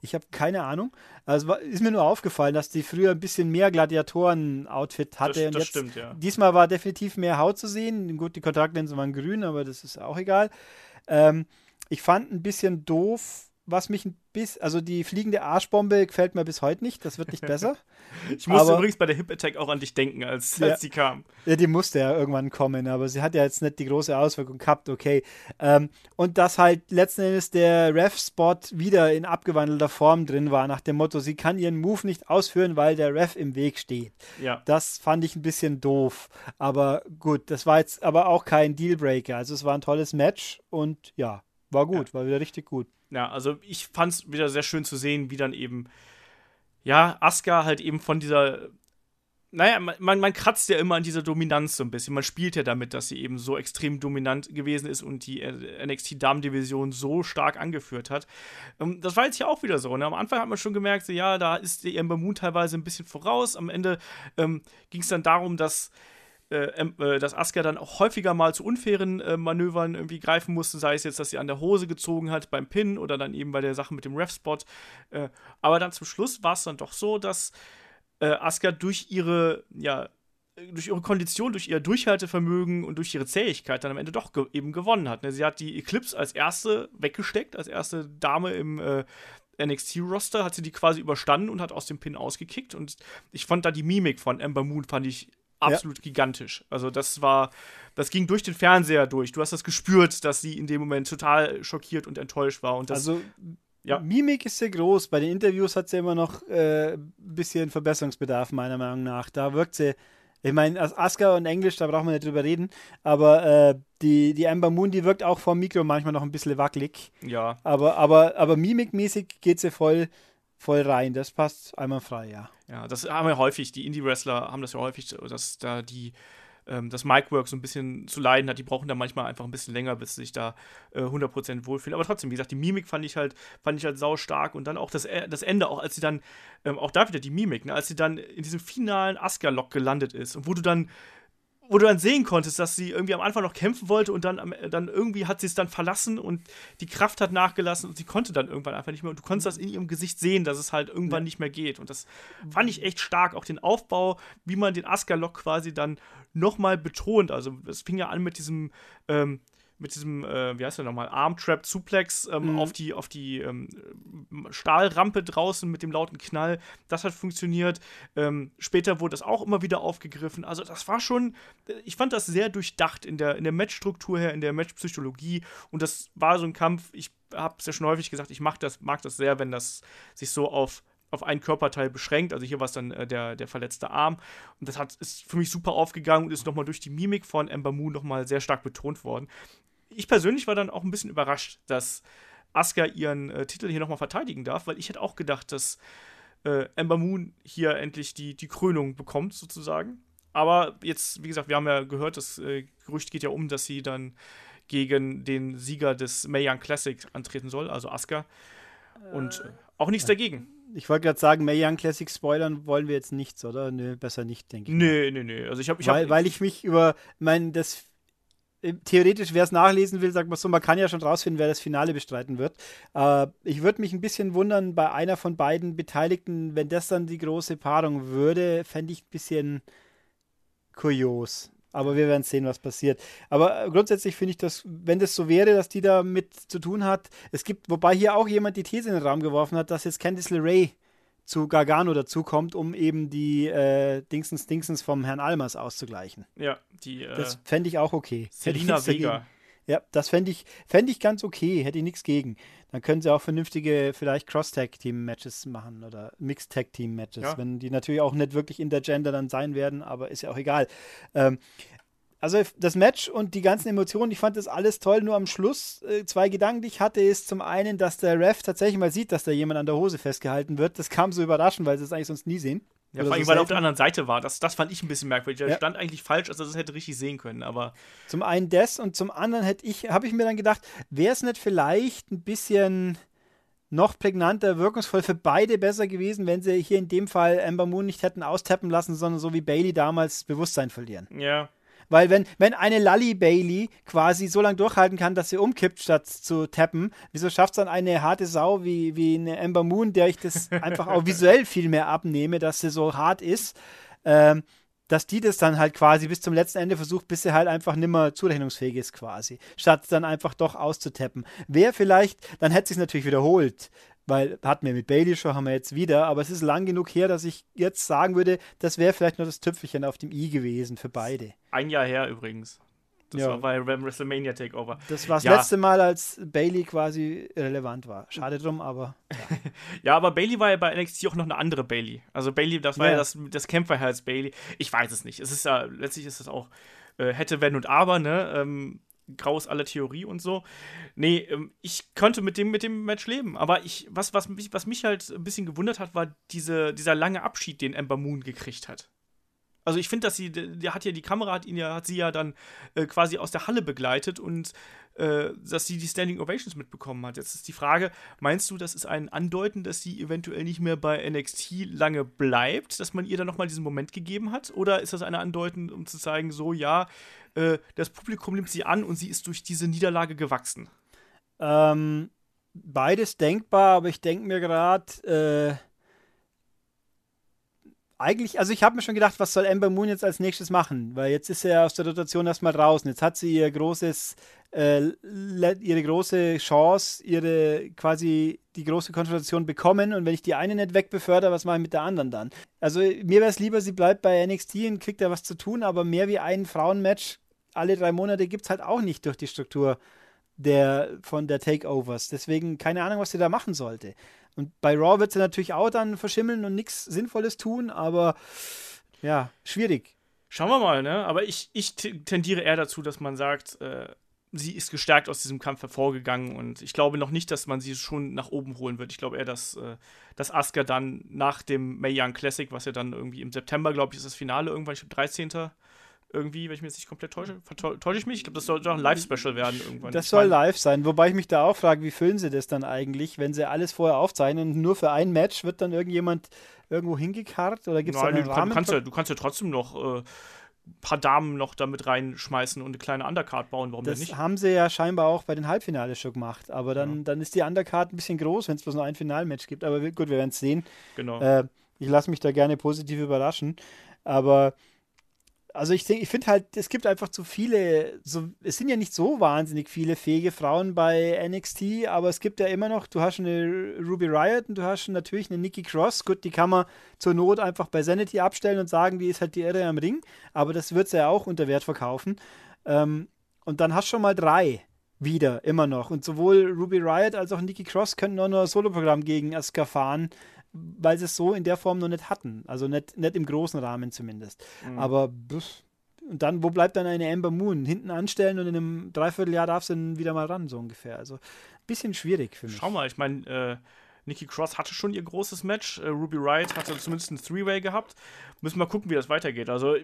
Ich habe keine Ahnung. Also ist mir nur aufgefallen, dass die früher ein bisschen mehr Gladiatoren-Outfit hatte. Das, und das jetzt, stimmt, ja. Diesmal war definitiv mehr Haut zu sehen. Gut, die Kontaktlinsen waren grün, aber das ist auch egal. Ähm, ich fand ein bisschen doof, was mich ein bisschen, also die fliegende Arschbombe gefällt mir bis heute nicht, das wird nicht besser. <laughs> ich musste aber, übrigens bei der Hip Attack auch an dich denken, als, ja, als die kam. Ja, die musste ja irgendwann kommen, aber sie hat ja jetzt nicht die große Auswirkung gehabt, okay. Ähm, und dass halt letzten Endes der Ref-Spot wieder in abgewandelter Form drin war, nach dem Motto, sie kann ihren Move nicht ausführen, weil der Ref im Weg steht. Ja. Das fand ich ein bisschen doof, aber gut, das war jetzt aber auch kein Dealbreaker, also es war ein tolles Match und ja, war gut, ja. war wieder richtig gut. Ja, also ich fand es wieder sehr schön zu sehen, wie dann eben, ja, Asuka halt eben von dieser, naja, man, man kratzt ja immer an dieser Dominanz so ein bisschen. Man spielt ja damit, dass sie eben so extrem dominant gewesen ist und die äh, NXT-Damen-Division so stark angeführt hat. Ähm, das war jetzt ja auch wieder so. Ne? Am Anfang hat man schon gemerkt, so, ja, da ist Ember Moon teilweise ein bisschen voraus. Am Ende ähm, ging es dann darum, dass äh, äh, dass Asuka dann auch häufiger mal zu unfairen äh, Manövern irgendwie greifen musste, sei es jetzt, dass sie an der Hose gezogen hat beim Pin oder dann eben bei der Sache mit dem Ref-Spot. Äh, aber dann zum Schluss war es dann doch so, dass äh, Asuka durch ihre, ja, durch ihre Kondition, durch ihr Durchhaltevermögen und durch ihre Zähigkeit dann am Ende doch ge eben gewonnen hat. Ne? Sie hat die Eclipse als erste weggesteckt, als erste Dame im äh, NXT-Roster, hat sie die quasi überstanden und hat aus dem Pin ausgekickt. Und ich fand da die Mimik von Ember Moon, fand ich absolut ja. gigantisch. Also das war, das ging durch den Fernseher durch. Du hast das gespürt, dass sie in dem Moment total schockiert und enttäuscht war. Und das, also ja. Mimik ist sehr groß. Bei den Interviews hat sie immer noch ein äh, bisschen Verbesserungsbedarf, meiner Meinung nach. Da wirkt sie ich meine, Asuka und Englisch, da brauchen wir nicht drüber reden. Aber äh, die, die Amber Moon, die wirkt auch vom Mikro manchmal noch ein bisschen wackelig. Ja. Aber, aber, aber mimikmäßig geht sie voll, voll rein. Das passt einmal frei, ja. Ja, das haben wir häufig. Die Indie-Wrestler haben das ja häufig, dass da die ähm, das Micwork so ein bisschen zu leiden hat. Die brauchen da manchmal einfach ein bisschen länger, bis sich da äh, 100% wohlfühlen. Aber trotzdem, wie gesagt, die Mimik fand ich halt, fand ich halt sau stark und dann auch das, äh, das Ende, auch als sie dann, ähm, auch da wieder die Mimik, ne, als sie dann in diesem finalen Asuka-Lock gelandet ist und wo du dann wo du dann sehen konntest, dass sie irgendwie am Anfang noch kämpfen wollte und dann, dann irgendwie hat sie es dann verlassen und die Kraft hat nachgelassen und sie konnte dann irgendwann einfach nicht mehr. Und du konntest das in ihrem Gesicht sehen, dass es halt irgendwann ja. nicht mehr geht. Und das fand ich echt stark. Auch den Aufbau, wie man den Aska-Lock quasi dann nochmal betont. Also es fing ja an mit diesem ähm, mit diesem, äh, wie heißt der nochmal, Armtrap Suplex ähm, mhm. auf die, auf die ähm, Stahlrampe draußen mit dem lauten Knall. Das hat funktioniert. Ähm, später wurde das auch immer wieder aufgegriffen. Also das war schon, ich fand das sehr durchdacht in der, in der Matchstruktur her, in der Matchpsychologie. Und das war so ein Kampf, ich habe es ja schon häufig gesagt, ich mag das, mag das sehr, wenn das sich so auf auf einen Körperteil beschränkt. Also hier war es dann äh, der, der verletzte Arm. Und das hat, ist für mich super aufgegangen und ist nochmal durch die Mimik von Ember Moon nochmal sehr stark betont worden ich persönlich war dann auch ein bisschen überrascht, dass Asuka ihren äh, Titel hier nochmal verteidigen darf, weil ich hätte auch gedacht, dass äh, Ember Moon hier endlich die, die Krönung bekommt, sozusagen. Aber jetzt, wie gesagt, wir haben ja gehört, das äh, Gerücht geht ja um, dass sie dann gegen den Sieger des Mae Young Classic antreten soll, also Asuka. Und äh, auch nichts dagegen. Ich wollte gerade sagen, Mae Young Classic spoilern wollen wir jetzt nichts, oder? Nö, besser nicht, denke ich. Nee, nee, nee. Also ich habe, ich weil, hab, weil ich mich über mein das äh, theoretisch, wer es nachlesen will, sagt man so, man kann ja schon rausfinden, wer das Finale bestreiten wird. Äh, ich würde mich ein bisschen wundern bei einer von beiden Beteiligten, wenn das dann die große Paarung würde, fände ich ein bisschen kurios. Aber wir werden sehen, was passiert. Aber äh, grundsätzlich finde ich das, wenn das so wäre, dass die da mit zu tun hat, es gibt, wobei hier auch jemand die These in den Raum geworfen hat, dass jetzt Candice LeRae zu Gargano dazukommt, um eben die äh, Dingsens Dingsens vom Herrn Almers auszugleichen. Ja, die. Äh, das fände ich auch okay. Selina Vega. Ja, das fände ich, fänd ich ganz okay, hätte ich nichts gegen. Dann können sie auch vernünftige, vielleicht Cross-Tag-Team-Matches machen oder Mixed-Tag-Team-Matches, ja. wenn die natürlich auch nicht wirklich intergender dann sein werden, aber ist ja auch egal. Ähm, also das Match und die ganzen Emotionen, ich fand das alles toll. Nur am Schluss äh, zwei Gedanken, die ich hatte, ist zum einen, dass der Ref tatsächlich mal sieht, dass da jemand an der Hose festgehalten wird. Das kam so überraschend, weil sie es eigentlich sonst nie sehen. Ja, vor allem, weil er auf der anderen Seite war. Das, das fand ich ein bisschen merkwürdig. Er ja. stand eigentlich falsch, also das hätte richtig sehen können, aber. Zum einen das und zum anderen hätte ich, habe ich mir dann gedacht, wäre es nicht vielleicht ein bisschen noch prägnanter, wirkungsvoll für beide besser gewesen, wenn sie hier in dem Fall Amber Moon nicht hätten austappen lassen, sondern so wie Bailey damals Bewusstsein verlieren. Ja. Weil wenn, wenn eine Lally Bailey quasi so lange durchhalten kann, dass sie umkippt, statt zu tappen, wieso schafft es dann eine harte Sau wie, wie eine Amber Moon, der ich das <laughs> einfach auch visuell viel mehr abnehme, dass sie so hart ist, ähm, dass die das dann halt quasi bis zum letzten Ende versucht, bis sie halt einfach nimmer zurechnungsfähig ist quasi, statt dann einfach doch auszutappen. Wer vielleicht, dann hätte sich natürlich wiederholt, weil hatten wir mit Bailey schon, haben wir jetzt wieder, aber es ist lang genug her, dass ich jetzt sagen würde, das wäre vielleicht nur das Tüpfelchen auf dem i gewesen für beide. Ein Jahr her übrigens. Das ja. war bei WrestleMania Takeover. Das war das ja. letzte Mal, als Bailey quasi relevant war. Schade drum, aber. Ja. <laughs> ja, aber Bailey war ja bei NXT auch noch eine andere Bailey. Also Bailey, das war ja, das, das Kämpferherz Bailey. Ich weiß es nicht. Es ist ja, letztlich ist es auch äh, hätte, wenn und aber, ne? Ähm, Graus aller Theorie und so. Nee, ähm, ich könnte mit dem, mit dem Match leben. Aber ich, was, was, mich, was mich halt ein bisschen gewundert hat, war diese, dieser lange Abschied, den Ember Moon gekriegt hat. Also ich finde, dass sie, der hat ja die Kamera, hat ihn ja, hat sie ja dann äh, quasi aus der Halle begleitet und äh, dass sie die Standing Ovations mitbekommen hat. Jetzt ist die Frage, meinst du, das ist ein Andeuten, dass sie eventuell nicht mehr bei NXT lange bleibt, dass man ihr dann nochmal diesen Moment gegeben hat? Oder ist das eine Andeuten, um zu zeigen, so ja, äh, das Publikum nimmt sie an und sie ist durch diese Niederlage gewachsen? Ähm, beides denkbar, aber ich denke mir gerade, äh eigentlich, also ich habe mir schon gedacht, was soll Ember Moon jetzt als nächstes machen? Weil jetzt ist er aus der Rotation erstmal draußen. Jetzt hat sie ihr großes, äh, ihre große Chance, ihre quasi die große Konfrontation bekommen. Und wenn ich die eine nicht wegbefördere, was mache ich mit der anderen dann? Also mir wäre es lieber, sie bleibt bei NXT und kriegt da was zu tun, aber mehr wie ein Frauenmatch alle drei Monate gibt es halt auch nicht durch die Struktur der, von der Takeovers. Deswegen keine Ahnung, was sie da machen sollte. Und bei Raw wird sie natürlich auch dann verschimmeln und nichts Sinnvolles tun, aber ja, schwierig. Schauen wir mal, ne? Aber ich, ich tendiere eher dazu, dass man sagt, äh, sie ist gestärkt aus diesem Kampf hervorgegangen und ich glaube noch nicht, dass man sie schon nach oben holen wird. Ich glaube eher, dass, äh, dass Asuka dann nach dem Mae Young Classic, was ja dann irgendwie im September, glaube ich, ist das Finale irgendwann, ich glaube 13 irgendwie, wenn ich mich jetzt nicht komplett täusche. Täusche ich mich? Ich glaube, das soll doch ein Live-Special werden irgendwann. Das ich soll live sein, wobei ich mich da auch frage, wie füllen sie das dann eigentlich, wenn sie alles vorher aufzeichnen und nur für ein Match wird dann irgendjemand irgendwo hingekarrt oder gibt es einen du, Rahmen? Kannst ja, du kannst ja trotzdem noch äh, ein paar Damen noch damit reinschmeißen und eine kleine Undercard bauen, warum das denn nicht? Das haben sie ja scheinbar auch bei den Halbfinales schon gemacht, aber dann, ja. dann ist die Undercard ein bisschen groß, wenn es bloß nur ein Finalmatch gibt, aber gut, wir werden es sehen. Genau. Äh, ich lasse mich da gerne positiv überraschen, aber also ich denke, ich finde halt, es gibt einfach zu viele, so, es sind ja nicht so wahnsinnig viele fähige Frauen bei NXT, aber es gibt ja immer noch, du hast eine Ruby Riot und du hast natürlich eine Nikki Cross. Gut, die kann man zur Not einfach bei Sanity abstellen und sagen, die ist halt die Irre am Ring, aber das wird sie ja auch unter Wert verkaufen. Ähm, und dann hast du schon mal drei wieder, immer noch. Und sowohl Ruby Riot als auch Nikki Cross könnten noch ein Soloprogramm gegen Asuka fahren weil sie es so in der Form noch nicht hatten. Also nicht, nicht im großen Rahmen zumindest. Mhm. Aber pff, und dann, wo bleibt dann eine Amber Moon? Hinten anstellen und in einem Dreivierteljahr darf sie dann wieder mal ran, so ungefähr. Also ein bisschen schwierig für mich. Schau mal, ich meine, äh, Nikki Cross hatte schon ihr großes Match. Äh, Ruby Wright hatte zumindest ein Three-Way gehabt. Müssen wir mal gucken, wie das weitergeht. Also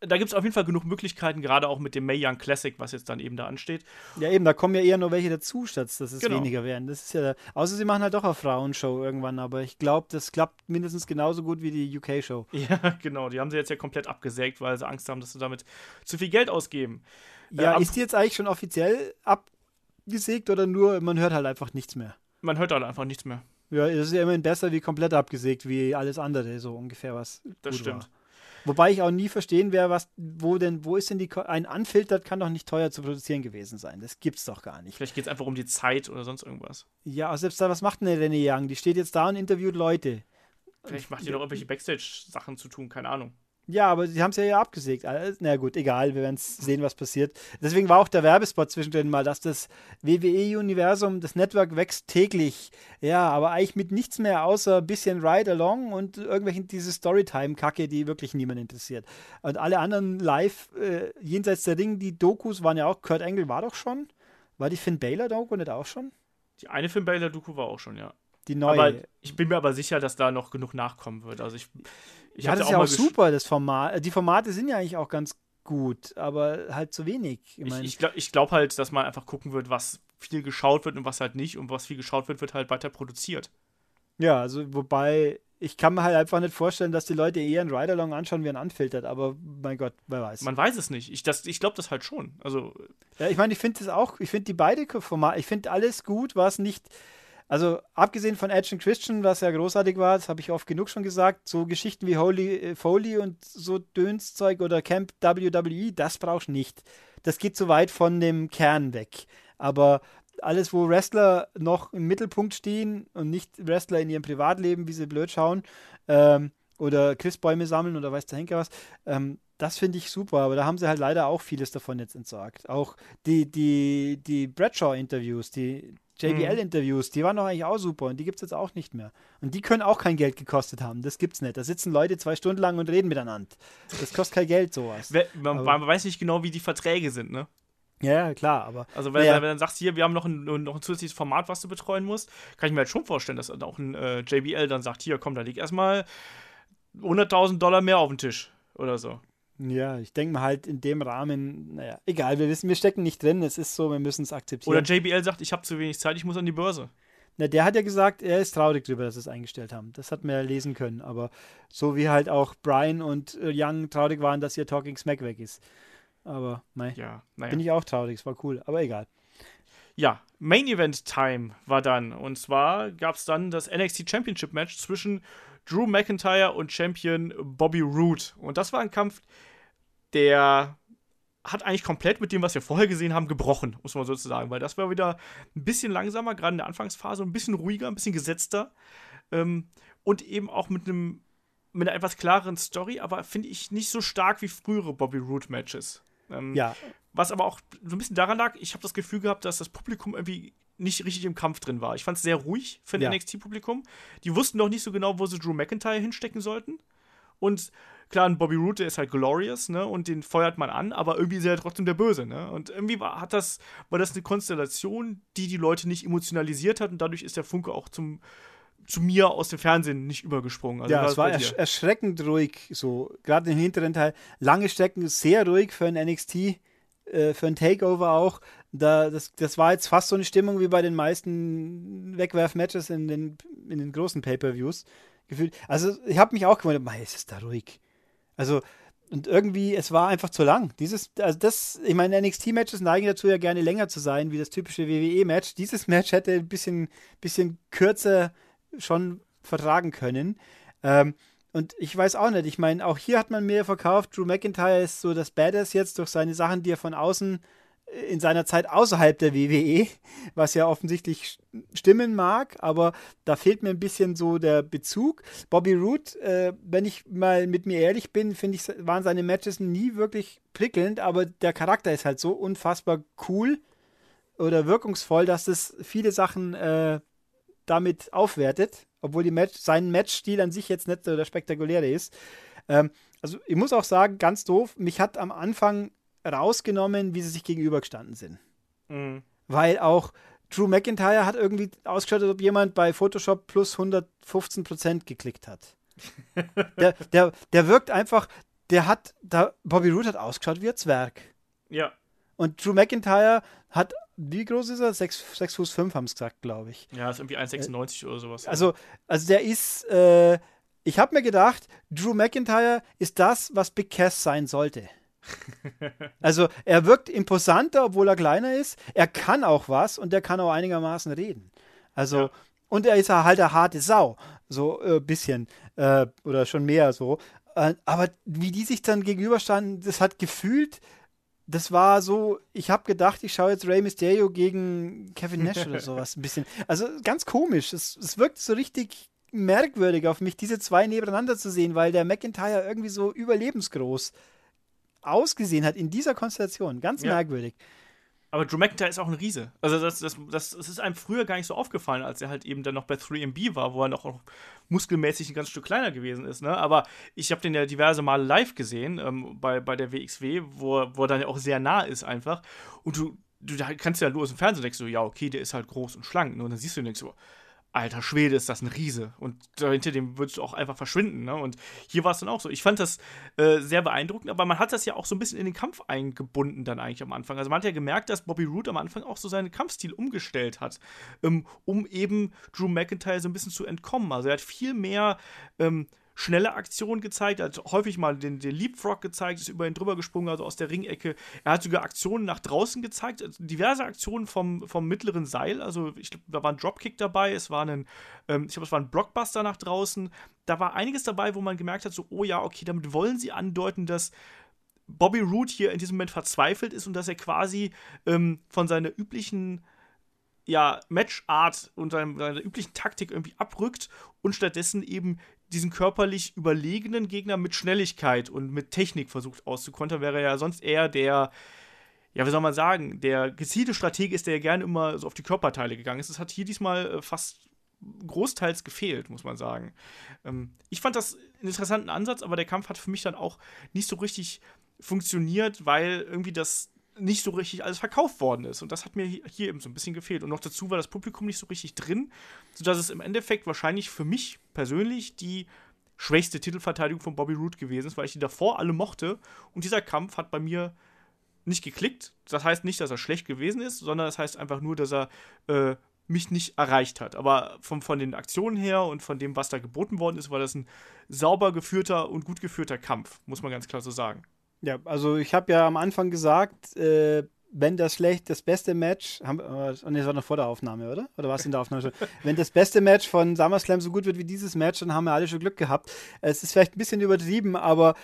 da gibt es auf jeden Fall genug Möglichkeiten, gerade auch mit dem May Young Classic, was jetzt dann eben da ansteht. Ja, eben, da kommen ja eher nur welche dazu, statt dass es genau. weniger werden. Das ist ja, außer sie machen halt doch eine Frauenshow irgendwann, aber ich glaube, das klappt mindestens genauso gut wie die UK-Show. <laughs> Ja, genau, die haben sie jetzt ja komplett abgesägt, weil sie Angst haben, dass sie damit zu viel Geld ausgeben. Ja, äh, ist die jetzt eigentlich schon offiziell abgesägt oder nur, man hört halt einfach nichts mehr? Man hört halt einfach nichts mehr. Ja, es ist ja immerhin besser wie komplett abgesägt, wie alles andere, so ungefähr was. Das stimmt. War. Wobei ich auch nie verstehen werde, was, wo denn, wo ist denn die, ein Unfiltert kann doch nicht teuer zu produzieren gewesen sein. Das gibt's doch gar nicht. Vielleicht geht es einfach um die Zeit oder sonst irgendwas. Ja, aber selbst da, was macht denn der René Young? Die steht jetzt da und interviewt Leute. Vielleicht macht die noch irgendwelche Backstage-Sachen zu tun, keine Ahnung. Ja, aber sie haben es ja, ja abgesägt. Na gut, egal, wir werden sehen, was passiert. Deswegen war auch der Werbespot zwischendrin mal, dass das WWE-Universum, das Network wächst täglich. Ja, aber eigentlich mit nichts mehr außer ein bisschen Ride-Along und irgendwelchen diese Storytime-Kacke, die wirklich niemand interessiert. Und alle anderen live, äh, jenseits der Ring, die Dokus waren ja auch, Kurt Angle war doch schon. War die Finn Baylor-Doku nicht auch schon? Die eine Finn Baylor-Doku war auch schon, ja. Die neue. Aber ich bin mir aber sicher, dass da noch genug nachkommen wird. Also ich ich ja, das ist ja auch super, das Format. Die Formate sind ja eigentlich auch ganz gut, aber halt zu wenig. Ich, ich, ich glaube glaub halt, dass man einfach gucken wird, was viel geschaut wird und was halt nicht. Und was viel geschaut wird, wird halt weiter produziert. Ja, also wobei ich kann mir halt einfach nicht vorstellen, dass die Leute eher einen Rider-Along anschauen wie ein Unfiltered, aber mein Gott, wer weiß. Man weiß es nicht. Ich, ich glaube das halt schon. Also. Ja, ich meine, ich finde das auch, ich finde die beide Formate, ich finde alles gut, was nicht also abgesehen von Edge und Christian, was ja großartig war, das habe ich oft genug schon gesagt, so Geschichten wie Holy äh, Foley und so Dönszeug oder Camp WWE, das brauchst du nicht. Das geht zu weit von dem Kern weg. Aber alles, wo Wrestler noch im Mittelpunkt stehen und nicht Wrestler in ihrem Privatleben, wie sie blöd schauen, ähm, oder Christbäume sammeln oder weiß der Henker was, ähm, das finde ich super, aber da haben sie halt leider auch vieles davon jetzt entsorgt. Auch die, die, die Bradshaw-Interviews, die JBL-Interviews, mhm. die waren doch eigentlich auch super und die gibt es jetzt auch nicht mehr. Und die können auch kein Geld gekostet haben, das gibt's nicht. Da sitzen Leute zwei Stunden lang und reden miteinander. Das kostet kein Geld, sowas. Man, aber, man weiß nicht genau, wie die Verträge sind, ne? Ja, klar, aber. Also, wenn, ja. wenn du dann sagst, hier, wir haben noch ein, noch ein zusätzliches Format, was du betreuen musst, kann ich mir halt schon vorstellen, dass dann auch ein äh, JBL dann sagt: Hier, komm, da liegt erstmal 100.000 Dollar mehr auf den Tisch oder so. Ja, ich denke mal halt in dem Rahmen, naja, egal, wir wissen, wir stecken nicht drin, es ist so, wir müssen es akzeptieren. Oder JBL sagt, ich habe zu wenig Zeit, ich muss an die Börse. Na, der hat ja gesagt, er ist traurig darüber, dass sie es eingestellt haben. Das hat man ja lesen können. Aber so wie halt auch Brian und äh, Young traurig waren, dass ihr Talking Smack weg ist. Aber, mei, Ja, naja. bin ich auch traurig, es war cool, aber egal. Ja, Main Event Time war dann. Und zwar gab es dann das NXT Championship Match zwischen Drew McIntyre und Champion Bobby Roode. Und das war ein Kampf, der hat eigentlich komplett mit dem, was wir vorher gesehen haben, gebrochen, muss man sozusagen. Weil das war wieder ein bisschen langsamer, gerade in der Anfangsphase, ein bisschen ruhiger, ein bisschen gesetzter. Ähm, und eben auch mit einem mit einer etwas klareren Story, aber finde ich nicht so stark wie frühere Bobby Roode Matches. Ähm, Ja, was aber auch so ein bisschen daran lag, ich habe das Gefühl gehabt, dass das Publikum irgendwie nicht richtig im Kampf drin war. Ich fand es sehr ruhig für ein Ja. NXT-Publikum. Die wussten noch nicht so genau, wo sie Drew McIntyre hinstecken sollten. Und klar, ein Bobby Roode, der ist halt glorious, ne? Und den feuert man an, aber irgendwie ist er trotzdem der Böse, ne? Und irgendwie war, hat das, war das eine Konstellation, die die Leute nicht emotionalisiert hat und dadurch ist der Funke auch zum, zu mir aus dem Fernsehen nicht übergesprungen. Also ja, das es war ersch erschreckend ruhig, so gerade im hinteren Teil. Lange Strecken sehr ruhig für ein NXT, äh, für ein Takeover auch. Da, das, das war jetzt fast so eine Stimmung wie bei den meisten Wegwerf-Matches in den, in den großen Pay-Per-Views. Gefühlt. Also, ich habe mich auch gewundert, ist es da ruhig. Also, und irgendwie, es war einfach zu lang. Dieses, also das, ich meine, NXT-Matches neigen dazu ja gerne länger zu sein, wie das typische WWE-Match. Dieses Match hätte ein bisschen, bisschen kürzer schon vertragen können. Ähm, und ich weiß auch nicht, ich meine, auch hier hat man mehr verkauft. Drew McIntyre ist so das Badass jetzt durch seine Sachen, die er von außen in seiner Zeit außerhalb der WWE, was ja offensichtlich stimmen mag, aber da fehlt mir ein bisschen so der Bezug. Bobby Roode, äh, wenn ich mal mit mir ehrlich bin, finde ich, waren seine Matches nie wirklich prickelnd, aber der Charakter ist halt so unfassbar cool oder wirkungsvoll, dass es viele Sachen äh, damit aufwertet, obwohl die Match, sein Matchstil an sich jetzt nicht so der spektakuläre ist. Ähm, also ich muss auch sagen, ganz doof, mich hat am Anfang rausgenommen, wie sie sich gegenübergestanden sind. Mhm. Weil auch Drew McIntyre hat irgendwie ausgeschaut, als ob jemand bei Photoshop plus 115% geklickt hat. <laughs> der, der, der wirkt einfach, der hat, da, Bobby Roode hat ausgeschaut wie ein Zwerg. Ja. Und Drew McIntyre hat, wie groß ist er? 6, 6 Fuß 5 haben es gesagt, glaube ich. Ja, ist irgendwie 1,96 oder sowas. Also, also der ist, äh, ich habe mir gedacht, Drew McIntyre ist das, was Big Cass sein sollte. <laughs> also er wirkt imposanter, obwohl er kleiner ist. Er kann auch was und er kann auch einigermaßen reden. Also Ja. und er ist halt eine harte Sau, so ein äh, bisschen äh, oder schon mehr so. Äh, aber wie die sich dann gegenüberstanden, das hat gefühlt, das war so, ich habe gedacht, ich schaue jetzt Rey Mysterio gegen Kevin Nash oder <laughs> sowas ein bisschen. Also ganz komisch. Es, es wirkt so richtig merkwürdig auf mich, diese zwei nebeneinander zu sehen, weil der McIntyre irgendwie so überlebensgroß ausgesehen hat in dieser Konstellation. Ganz Ja. merkwürdig. Aber Drew McIntyre ist auch ein Riese. Also das, das, das, das ist einem früher gar nicht so aufgefallen, als er halt eben dann noch bei 3MB war, wo er noch auch muskelmäßig ein ganz Stück kleiner gewesen ist. Ne? Aber ich habe den ja diverse Male live gesehen ähm, bei, bei der WXW, wo, er- wo er dann ja auch sehr nah ist einfach. Und du, du da kannst ja nur aus dem Fernsehen denkst du, ja, okay, der ist halt groß und schlank. Ne? Und dann siehst du und denkst so, alter Schwede, ist das ein Riese. Und hinter dem würdest du auch einfach verschwinden. Ne? Und hier war es dann auch so. Ich fand das äh, sehr beeindruckend, aber man hat das ja auch so ein bisschen in den Kampf eingebunden dann eigentlich am Anfang. Also man hat ja gemerkt, dass Bobby Roode am Anfang auch so seinen Kampfstil umgestellt hat, ähm, um eben Drew McIntyre so ein bisschen zu entkommen. Also er hat viel mehr ähm, schnelle Aktionen gezeigt, er hat häufig mal den, den Leapfrog gezeigt, ist über ihn drüber gesprungen, also aus der Ringecke. Er hat sogar Aktionen nach draußen gezeigt, also diverse Aktionen vom, vom mittleren Seil. Also ich glaube, da war ein Dropkick dabei, es war ein, ähm, ich glaube, es war ein Blockbuster nach draußen. Da war einiges dabei, wo man gemerkt hat, so, oh ja, okay, damit wollen sie andeuten, dass Bobby Roode hier in diesem Moment verzweifelt ist und dass er quasi ähm, von seiner üblichen ja, Matchart und seinem- seiner üblichen Taktik irgendwie abrückt und stattdessen eben diesen körperlich überlegenen Gegner mit Schnelligkeit und mit Technik versucht auszukontern, wäre er ja sonst eher der, ja, wie soll man sagen, der gezielte Stratege ist, der ja gerne immer so auf die Körperteile gegangen ist. Das hat hier diesmal äh, fast großteils gefehlt, muss man sagen. Ähm, ich fand das einen interessanten Ansatz, aber der Kampf hat für mich dann auch nicht so richtig funktioniert, weil irgendwie das nicht so richtig alles verkauft worden ist. Und das hat mir hi- hier eben so ein bisschen gefehlt. Und noch dazu war das Publikum nicht so richtig drin, sodass es im Endeffekt wahrscheinlich für mich persönlich die schwächste Titelverteidigung von Bobby Roode gewesen ist, weil ich die davor alle mochte. Und dieser Kampf hat bei mir nicht geklickt. Das heißt nicht, dass er schlecht gewesen ist, sondern das heißt einfach nur, dass er äh, mich nicht erreicht hat. Aber von, von den Aktionen her und von dem, was da geboten worden ist, war das ein sauber geführter und gut geführter Kampf, muss man ganz klar so sagen. Ja, also ich habe ja am Anfang gesagt, äh, wenn das schlecht, das beste Match, haben, äh, nee, das war noch vor der Aufnahme, oder? Oder war es in der Aufnahme schon? <laughs> wenn das beste Match von SummerSlam so gut wird wie dieses Match, dann haben wir alle schon Glück gehabt. Es ist vielleicht ein bisschen übertrieben, aber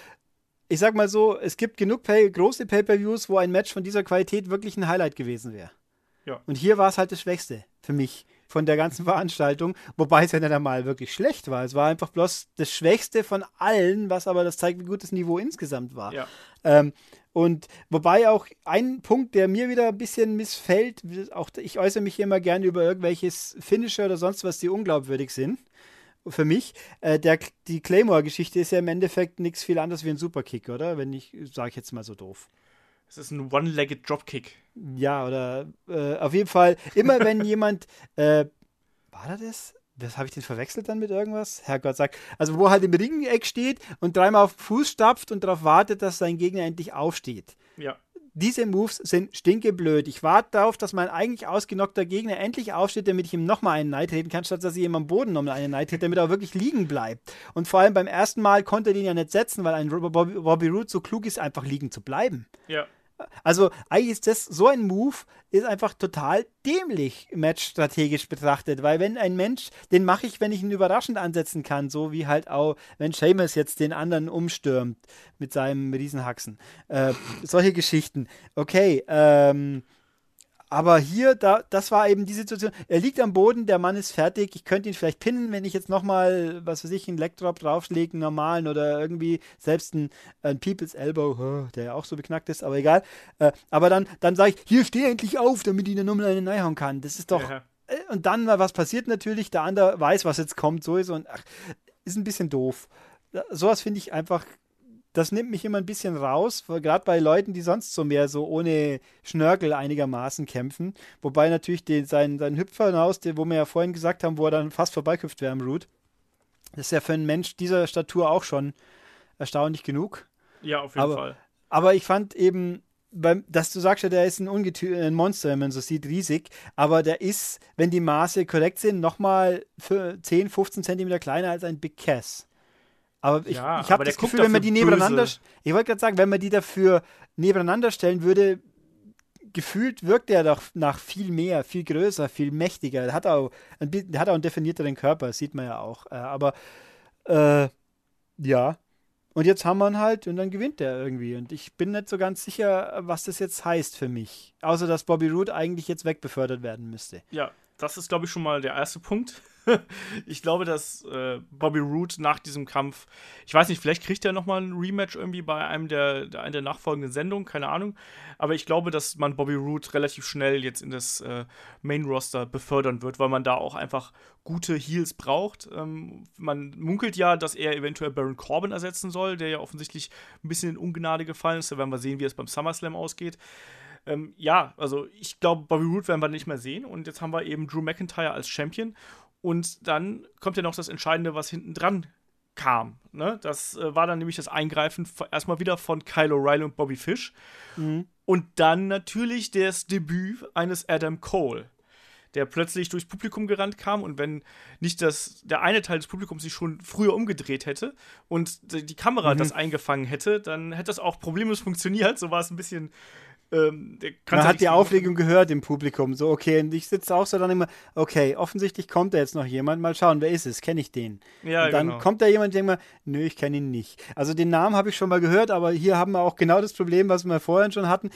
ich sag mal so, es gibt genug Pay große Pay-Per-Views, wo ein Match von dieser Qualität wirklich ein Highlight gewesen wäre. Ja. Und hier war es halt das Schwächste für mich von der ganzen Veranstaltung, wobei es ja nicht einmal wirklich schlecht war. Es war einfach bloß das Schwächste von allen, was aber das zeigt, wie gut das Niveau insgesamt war. Ja. Ähm, und wobei auch ein Punkt, der mir wieder ein bisschen missfällt, auch ich äußere mich immer gerne über irgendwelches Finisher oder sonst was, die unglaubwürdig sind. Für mich, äh, der, die Claymore-Geschichte ist ja im Endeffekt nichts viel anderes wie ein Superkick, oder? Wenn ich, sage ich jetzt mal so doof. Es ist ein One-Legged Dropkick. Ja, oder äh, auf jeden Fall, immer wenn <laughs> jemand, äh, war da das? Das habe ich den verwechselt dann mit irgendwas? Herrgott sagt. Also, wo halt im Ringeck steht und dreimal auf den Fuß stapft und darauf wartet, dass sein Gegner endlich aufsteht. Ja. Diese Moves sind stinkeblöd. Ich warte darauf, dass mein eigentlich ausgenockter Gegner endlich aufsteht, damit ich ihm nochmal einen Neid treten kann, statt dass ich ihm am Boden nochmal einen Neid trete, damit er auch wirklich liegen bleibt. Und vor allem beim ersten Mal konnte er den ja nicht setzen, weil ein Bobby, Bobby Roode so klug ist, einfach liegen zu bleiben. Ja. Also eigentlich ist das so ein Move, ist einfach total dämlich matchstrategisch betrachtet, weil wenn ein Mensch, den mache ich, wenn ich ihn überraschend ansetzen kann, so wie halt auch, wenn Seamus jetzt den anderen umstürmt mit seinem Riesenhaxen. Äh, solche Geschichten. Okay, ähm, aber hier, da, das war eben die Situation. Er liegt am Boden, der Mann ist fertig. Ich könnte ihn vielleicht pinnen, wenn ich jetzt nochmal, was weiß ich, einen Legdrop draufschläge, einen normalen oder irgendwie selbst einen, einen People's Elbow, der ja auch so beknackt ist, aber egal. Äh, aber dann, dann sage ich, hier steh endlich auf, damit ich dann nochmal einen reinhauen kann. Das ist doch. Ja. Äh, und dann, was passiert natürlich? Der andere weiß, was jetzt kommt, sowieso. Und ach, ist ein bisschen doof. Sowas finde ich einfach das nimmt mich immer ein bisschen raus, gerade bei Leuten, die sonst so mehr so ohne Schnörkel einigermaßen kämpfen. Wobei natürlich den, sein, sein Hüpfer hinaus, wo wir ja vorhin gesagt haben, wo er dann fast vorbeiküpft wäre im Root, das ist ja für einen Mensch dieser Statur auch schon erstaunlich genug. Ja, auf jeden aber, Fall. Aber ich fand eben, beim, dass du sagst ja, der ist ein, Ungetü ein Monster, wenn man so sieht, riesig, aber der ist, wenn die Maße korrekt sind, nochmal 10, 15 Zentimeter kleiner als ein Big Cass. Aber ich, Ja, ich habe das Gefühl, wenn man die nebeneinander, böse. ich wollte gerade sagen, wenn man die dafür nebeneinander stellen würde, gefühlt wirkt er doch nach viel mehr, viel größer, viel mächtiger. Er hat auch, hat auch einen definierteren Körper, das sieht man ja auch. Äh, aber äh, ja. Und jetzt haben wir ihn halt und dann gewinnt er irgendwie. Und ich bin nicht so ganz sicher, was das jetzt heißt für mich. Außer, dass Bobby Roode eigentlich jetzt wegbefördert werden müsste. Ja, das ist, glaube ich, schon mal der erste Punkt. <laughs> ich glaube, dass äh, Bobby Roode nach diesem Kampf, ich weiß nicht, vielleicht kriegt er nochmal ein Rematch irgendwie bei einem der, der, der nachfolgenden Sendungen, keine Ahnung. Aber ich glaube, dass man Bobby Roode relativ schnell jetzt in das äh, Main-Roster befördern wird, weil man da auch einfach gute Heels braucht. Ähm, man munkelt ja, dass er eventuell Baron Corbin ersetzen soll, der ja offensichtlich ein bisschen in Ungnade gefallen ist. Da werden wir sehen, wie es beim SummerSlam ausgeht. Ähm, ja, also ich glaube, Bobby Roode werden wir nicht mehr sehen. Und jetzt haben wir eben Drew McIntyre als Champion. Und dann kommt ja noch das Entscheidende, was hinten dran kam. Ne? Das äh, war dann nämlich das Eingreifen erstmal wieder von Kyle O'Reilly und Bobby Fish. Und dann natürlich das Debüt eines Adam Cole, der plötzlich durchs Publikum gerannt kam. Und wenn nicht das, der eine Teil des Publikums sich schon früher umgedreht hätte und die die Kamera das eingefangen hätte, dann hätte das auch problemlos funktioniert. So war es ein bisschen. Ähm, Man hat die Aufregung gehört im Publikum. So, okay, und ich sitze auch so dann immer, okay, offensichtlich kommt da jetzt noch jemand. Mal schauen, wer ist es? Kenne ich den? Ja, und dann genau. kommt da jemand, der denkt mal, nö, ich kenne ihn nicht. Also den Namen habe ich schon mal gehört, aber hier haben wir auch genau das Problem, was wir vorhin schon hatten.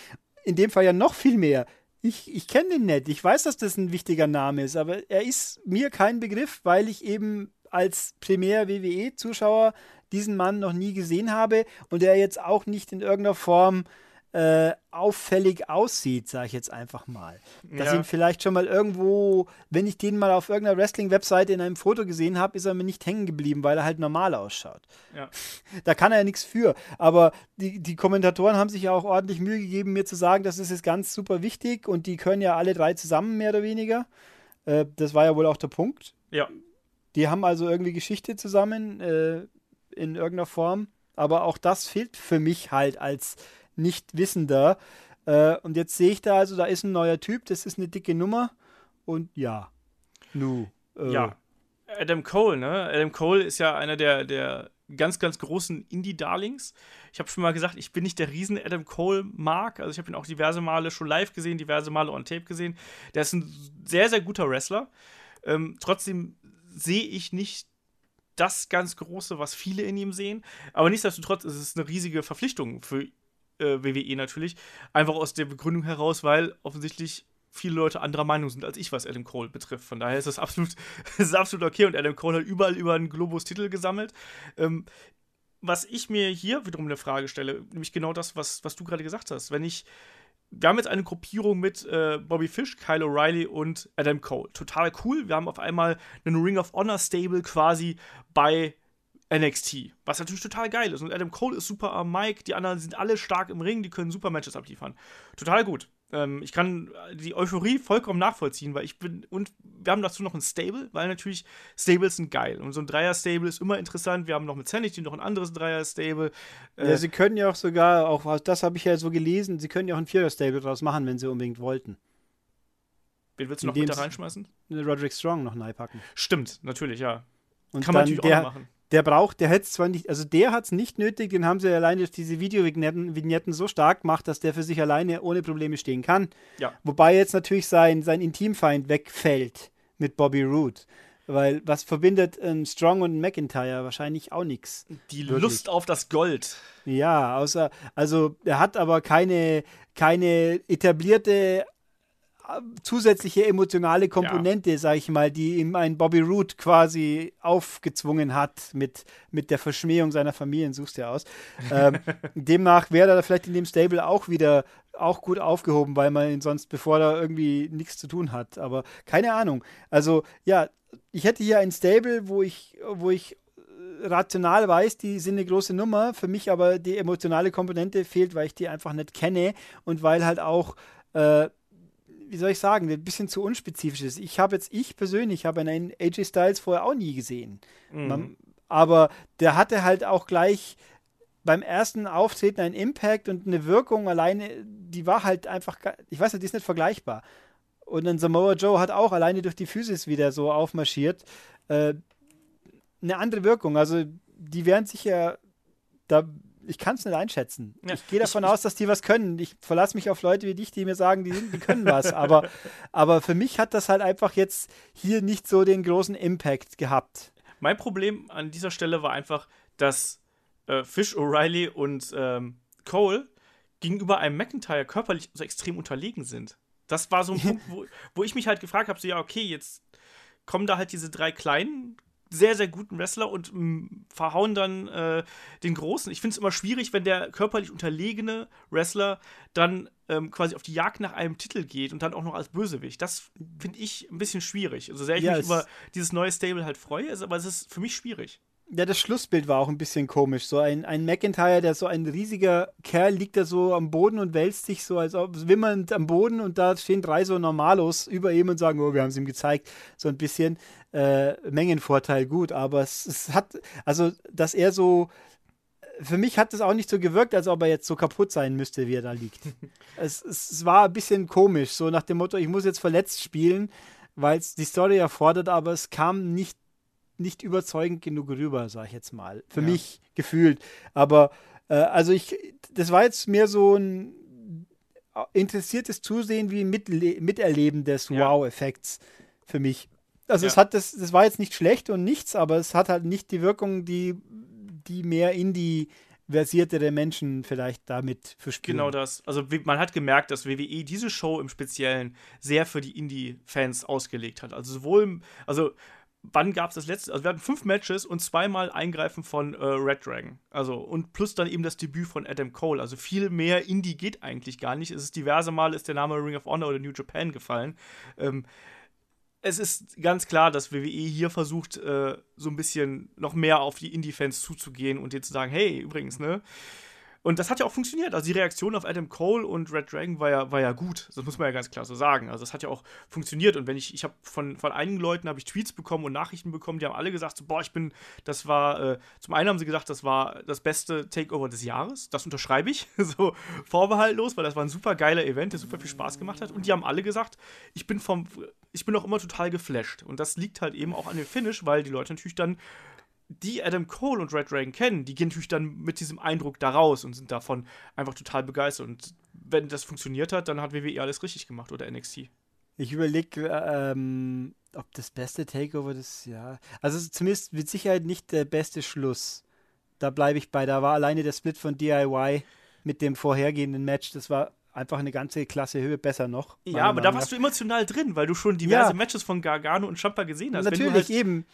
In dem Fall ja noch viel mehr. Ich, ich kenne den nicht. Ich weiß, dass das ein wichtiger Name ist, aber er ist mir kein Begriff, weil ich eben als Primär-WWE-Zuschauer diesen Mann noch nie gesehen habe und er jetzt auch nicht in irgendeiner Form äh, auffällig aussieht, sage ich jetzt einfach mal. Dass Ja. ihn vielleicht schon mal irgendwo, wenn ich den mal auf irgendeiner Wrestling-Webseite in einem Foto gesehen habe, ist er mir nicht hängen geblieben, weil er halt normal ausschaut. Ja. <laughs> Da kann er ja nichts für. Aber die, die Kommentatoren haben sich ja auch ordentlich Mühe gegeben, mir zu sagen, das ist jetzt ganz super wichtig und die können ja alle drei zusammen, mehr oder weniger. Äh, das war ja wohl auch der Punkt. Ja. Die haben also irgendwie Geschichte zusammen. Äh, in irgendeiner Form. Aber auch das fehlt für mich halt als Nichtwissender. Äh, und jetzt sehe ich da also, da ist ein neuer Typ, das ist eine dicke Nummer. Und ja, nu. Äh, ja, Adam Cole, ne? Adam Cole ist ja einer der, der ganz, ganz großen Indie-Darlings. Ich habe schon mal gesagt, ich bin nicht der riesen Adam Cole-Mark. Also ich habe ihn auch diverse Male schon live gesehen, diverse Male on Tape gesehen. Der ist ein sehr, sehr guter Wrestler. Ähm, trotzdem sehe ich nicht das ganz Große, was viele in ihm sehen. Aber nichtsdestotrotz ist es eine riesige Verpflichtung für äh, WWE natürlich. Einfach aus der Begründung heraus, weil offensichtlich viele Leute anderer Meinung sind als ich, was Adam Cole betrifft. Von daher ist das absolut, <laughs> ist absolut okay. Und Adam Cole hat überall über einen Globus Titel gesammelt. Ähm, was ich mir hier wiederum eine Frage stelle, nämlich genau das, was, was du gerade gesagt hast. Wenn ich, wir haben jetzt eine Gruppierung mit äh, Bobby Fish, Kyle O'Reilly und Adam Cole. Total cool. Wir haben auf einmal einen Ring of Honor Stable quasi bei NXT, was natürlich total geil ist. Und Adam Cole ist super am Mic, die anderen sind alle stark im Ring, die können super Matches abliefern. Total gut. Ähm, ich kann die Euphorie vollkommen nachvollziehen, weil ich bin, und wir haben dazu noch ein Stable, weil natürlich Stables sind geil. Und so ein Dreier-Stable ist immer interessant. Wir haben noch mit Sanity noch ein anderes Dreier-Stable. Äh, ja, sie können ja auch sogar, auch das habe ich ja so gelesen, sie können ja auch ein Vierer-Stable draus machen, wenn sie unbedingt wollten. Wen willst du noch mit da reinschmeißen? Roderick Strong noch packen. Stimmt, natürlich, ja. Und Kann man natürlich der, auch machen der braucht, der hätte es zwar nicht, also der hat es nicht nötig, den haben sie alleine durch diese Videovignetten so stark gemacht, dass der für sich alleine ohne Probleme stehen kann. Ja. Wobei jetzt natürlich sein, sein Intimfeind wegfällt mit Bobby Roode. Weil was verbindet ein Strong und ein McIntyre? Wahrscheinlich auch nichts. Die wirklich. Lust auf das Gold. Ja, außer, also er hat aber keine, keine etablierte zusätzliche emotionale Komponente, ja. sag ich mal, die ihm ein Bobby Root quasi aufgezwungen hat mit, mit der Verschmähung seiner Familien, suchst du ja aus. ähm, <laughs> demnach wäre er vielleicht in dem Stable auch wieder auch gut aufgehoben, weil man ihn sonst, bevor er irgendwie nichts zu tun hat. Aber keine Ahnung. Also, ja, ich hätte hier ein Stable, wo ich, wo ich rational weiß, die sind eine große Nummer, für mich aber die emotionale Komponente fehlt, weil ich die einfach nicht kenne und weil halt auch äh, wie soll ich sagen, ein bisschen zu unspezifisch ist. Ich habe jetzt, ich persönlich habe einen AJ Styles vorher auch nie gesehen. Mhm. Man, aber der hatte halt auch gleich beim ersten Auftreten einen Impact und eine Wirkung alleine, die war halt einfach, ich weiß nicht, die ist nicht vergleichbar. Und dann Samoa Joe hat auch alleine durch die Physis wieder so aufmarschiert. Äh, eine andere Wirkung. Also die werden sich ja da ich kann es nicht einschätzen. Ja, ich gehe davon ich, aus, dass die was können. Ich verlasse mich auf Leute wie dich, die mir sagen, die, die können was. <laughs> aber, aber für mich hat das halt einfach jetzt hier nicht so den großen Impact gehabt. Mein Problem an dieser Stelle war einfach, dass äh, Fish, O'Reilly und ähm, Cole gegenüber einem McIntyre körperlich so extrem unterlegen sind. Das war so ein <laughs> Punkt, wo, wo ich mich halt gefragt habe: so, ja, okay, jetzt kommen da halt diese drei kleinen sehr, sehr guten Wrestler und mh, mm, verhauen dann äh, den Großen. Ich finde es immer schwierig, wenn der körperlich unterlegene Wrestler dann ähm, quasi auf die Jagd nach einem Titel geht und dann auch noch als Bösewicht. Das finde ich ein bisschen schwierig. Also sehr ich ja, mich über dieses neue Stable halt freue, aber es ist für mich schwierig. Ja, das Schlussbild war auch ein bisschen komisch. So ein, ein McIntyre, der so ein riesiger Kerl liegt da so am Boden und wälzt sich so, als ob wimmernd am Boden und da stehen drei so Normalos über ihm und sagen, oh, wir haben es ihm gezeigt. So ein bisschen äh, Mengenvorteil, gut, aber es, es hat, also, dass er so, für mich hat es auch nicht so gewirkt, als ob er jetzt so kaputt sein müsste, wie er da liegt. <laughs> es, es war ein bisschen komisch, so nach dem Motto, ich muss jetzt verletzt spielen, weil es die Story erfordert, aber es kam nicht nicht überzeugend genug rüber, sag ich jetzt mal. Für ja. mich gefühlt. Aber äh, also ich, das war jetzt mehr so ein interessiertes Zusehen wie ein Mitle Miterleben des ja. Wow-Effekts für mich. Also ja. es hat das, das war jetzt nicht schlecht und nichts, aber es hat halt nicht die Wirkung, die, die mehr in die versiertere Menschen vielleicht damit verspüren. Genau das. Also man hat gemerkt, dass WWE diese Show im Speziellen sehr für die Indie-Fans ausgelegt hat. Also sowohl, also wann gab es das letzte? Also wir hatten fünf Matches und zweimal Eingreifen von äh, Red Dragon. Also und plus dann eben das Debüt von Adam Cole. Also viel mehr Indie geht eigentlich gar nicht. Es ist diverse Mal ist der Name Ring of Honor oder New Japan gefallen. Ähm, es ist ganz klar, dass WWE hier versucht, äh, so ein bisschen noch mehr auf die Indie-Fans zuzugehen und denen zu sagen, hey, übrigens, ne, Und das hat ja auch funktioniert. Also die Reaktion auf Adam Cole und Red Dragon war ja, war ja gut. Das muss man ja ganz klar so sagen. Also das hat ja auch funktioniert. Und wenn ich, ich habe von, von einigen Leuten habe ich Tweets bekommen und Nachrichten bekommen, die haben alle gesagt, so, boah, ich bin, das war, äh, zum einen haben sie gesagt, das war das beste Takeover des Jahres. Das unterschreibe ich, <laughs> so vorbehaltlos, weil das war ein super geiler Event, der super viel Spaß gemacht hat. Und die haben alle gesagt, ich bin vom, ich bin auch immer total geflasht. Und das liegt halt eben auch an dem Finish, weil die Leute natürlich dann die Adam Cole und Red Dragon kennen, die gehen natürlich dann mit diesem Eindruck da raus und sind davon einfach total begeistert. Und wenn das funktioniert hat, dann hat WWE alles richtig gemacht oder NXT. Ich überlege, ähm, ob das beste Takeover des Jahres. Also zumindest mit Sicherheit nicht der beste Schluss. Da bleibe ich bei. Da war alleine der Split von DIY mit dem vorhergehenden Match, das war einfach eine ganze Klasse Höhe besser noch. Ja, aber da warst du emotional drin, weil du schon diverse ja. Matches von Gargano und Champa gesehen hast. Natürlich, halt eben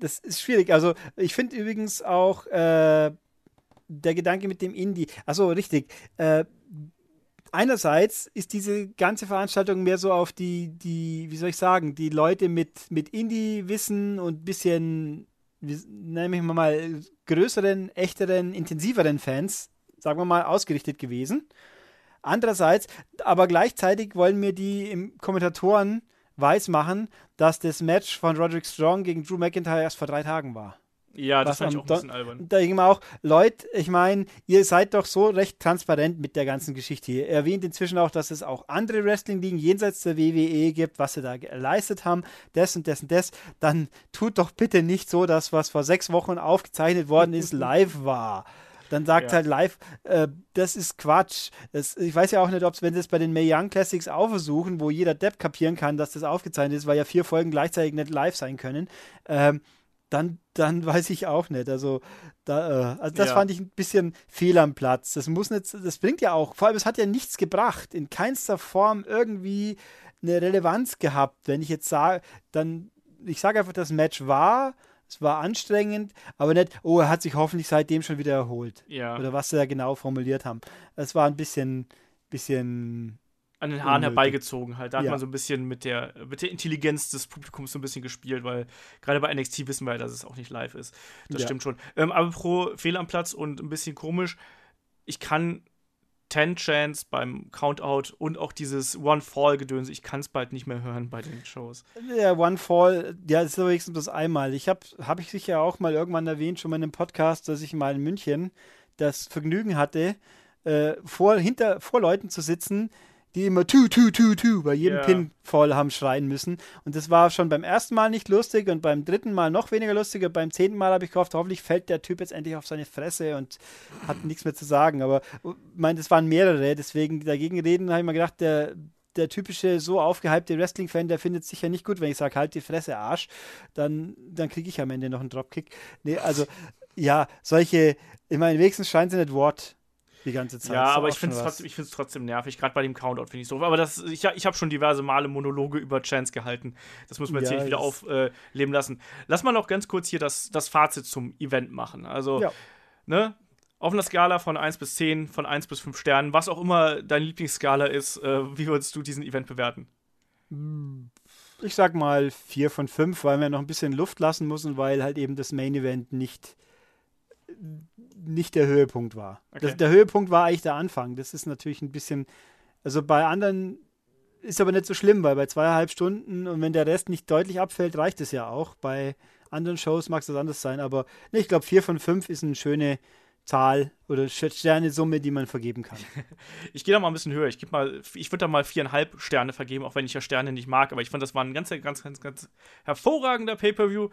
das ist schwierig. Also, ich finde übrigens auch äh, der Gedanke mit dem Indie. Achso, richtig. Äh, einerseits ist diese ganze Veranstaltung mehr so auf die, die, wie soll ich sagen, die Leute mit, mit Indie-Wissen und bisschen, nenne ich mal, größeren, echteren, intensiveren Fans, sagen wir mal, ausgerichtet gewesen. Andererseits, aber gleichzeitig wollen mir die Kommentatoren weismachen, dass das Match von Roderick Strong gegen Drew McIntyre erst vor drei Tagen war. Ja, das fand ich auch ein bisschen albern. Da ging auch, Leute, ich meine, ihr seid doch so recht transparent mit der ganzen Geschichte hier. Ihr erwähnt inzwischen auch, dass es auch andere Wrestling-Ligen jenseits der WWE gibt, was sie da geleistet haben, das und das und das. Dann tut doch bitte nicht so, dass was vor sechs Wochen aufgezeichnet worden ist, <laughs> live war dann sagt ja. halt live, äh, das ist Quatsch. Das, ich weiß ja auch nicht, ob es, wenn sie es bei den Mae Young Classics auch versuchen, wo jeder Depp kapieren kann, dass das aufgezeichnet ist, weil ja vier Folgen gleichzeitig nicht live sein können, ähm, dann, dann <laughs> weiß ich auch nicht. Also, da, äh, also das ja. fand ich ein bisschen fehl am Platz. Das muss nicht, das bringt ja auch, vor allem, es hat ja nichts gebracht, in keinster Form irgendwie eine Relevanz gehabt. Wenn ich jetzt sage, dann, ich sage einfach, das Match war es war anstrengend, aber nicht, oh, er hat sich hoffentlich seitdem schon wieder erholt. Ja. Oder was sie da genau formuliert haben. Es war ein bisschen, bisschen an den Haaren unnötig. herbeigezogen halt. Da hat man so ein bisschen mit der, mit der Intelligenz des Publikums so ein bisschen gespielt, weil gerade bei NXT wissen wir ja, dass es auch nicht live ist. Das ja. stimmt schon. Ähm, aber pro Fehl am Platz und ein bisschen komisch, ich kann 10 Chance beim Countout und auch dieses One Fall Gedöns. Ich kann es bald nicht mehr hören bei den Shows. Der One Fall, ja, ist wenigstens bloß einmal. Ich habe habe ich sicher auch mal irgendwann erwähnt, schon mal in einem Podcast, dass ich mal in München das Vergnügen hatte, äh, vor, hinter, vor Leuten zu sitzen, die immer tu, tu, tu, tu bei jedem yeah. Pin voll haben schreien müssen. Und das war schon beim ersten Mal nicht lustig und beim dritten Mal noch weniger lustig. Und beim zehnten Mal habe ich gehofft, hoffentlich fällt der Typ jetzt endlich auf seine Fresse und hat nichts mehr zu sagen. Aber ich meine, das waren mehrere, deswegen dagegen reden, habe ich mir gedacht, der, der typische so aufgehypte Wrestling-Fan, der findet es sicher nicht gut, wenn ich sage, halt die Fresse, Arsch. Dann, dann kriege ich am Ende noch einen Dropkick. Nee, also, ja, solche, ich meine, wenigstens scheinen sie nicht Wort die ganze Zeit. Ja, aber ich finde es trotzdem, trotzdem nervig, gerade bei dem Countout finde ich so. Aber das, ich, ich habe schon diverse Male Monologe über Chance gehalten. Das muss man jetzt ja, nicht wieder aufleben lassen. Lass mal noch ganz kurz hier das, das Fazit zum Event machen. Also, ja. ne? Auf einer Skala von 1 bis 10, von 1 bis 5 Sternen, was auch immer deine Lieblingsskala ist, äh, wie würdest du diesen Event bewerten? Ich sag mal 4 von 5, weil wir noch ein bisschen Luft lassen müssen, weil halt eben das Main Event nicht nicht der Höhepunkt war. Okay. Das, der Höhepunkt war eigentlich der Anfang. Das ist natürlich ein bisschen, also bei anderen ist aber nicht so schlimm, weil bei zweieinhalb Stunden und wenn der Rest nicht deutlich abfällt, reicht es ja auch. Bei anderen Shows mag es das anders sein, aber nee, ich glaube, vier von fünf ist eine schöne, Zahl oder Sternesumme, die man vergeben kann. <laughs> Ich gehe da mal ein bisschen höher. Ich, ich würde da mal viereinhalb Sterne vergeben, auch wenn ich ja Sterne nicht mag. Aber ich fand, das war ein ganz, ganz, ganz, ganz hervorragender Pay-Per-View.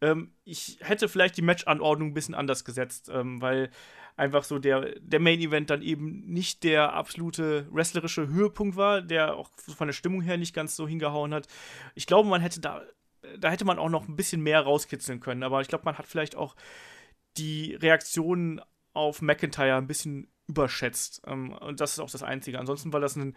Ähm, ich hätte vielleicht die Match-Anordnung ein bisschen anders gesetzt, ähm, weil einfach so der, der Main-Event dann eben nicht der absolute wrestlerische Höhepunkt war, der auch von der Stimmung her nicht ganz so hingehauen hat. Ich glaube, man hätte da, da hätte man auch noch ein bisschen mehr rauskitzeln können. Aber ich glaube, man hat vielleicht auch die Reaktionen auf McIntyre ein bisschen überschätzt. Ähm, und das ist auch das Einzige. Ansonsten war das ein,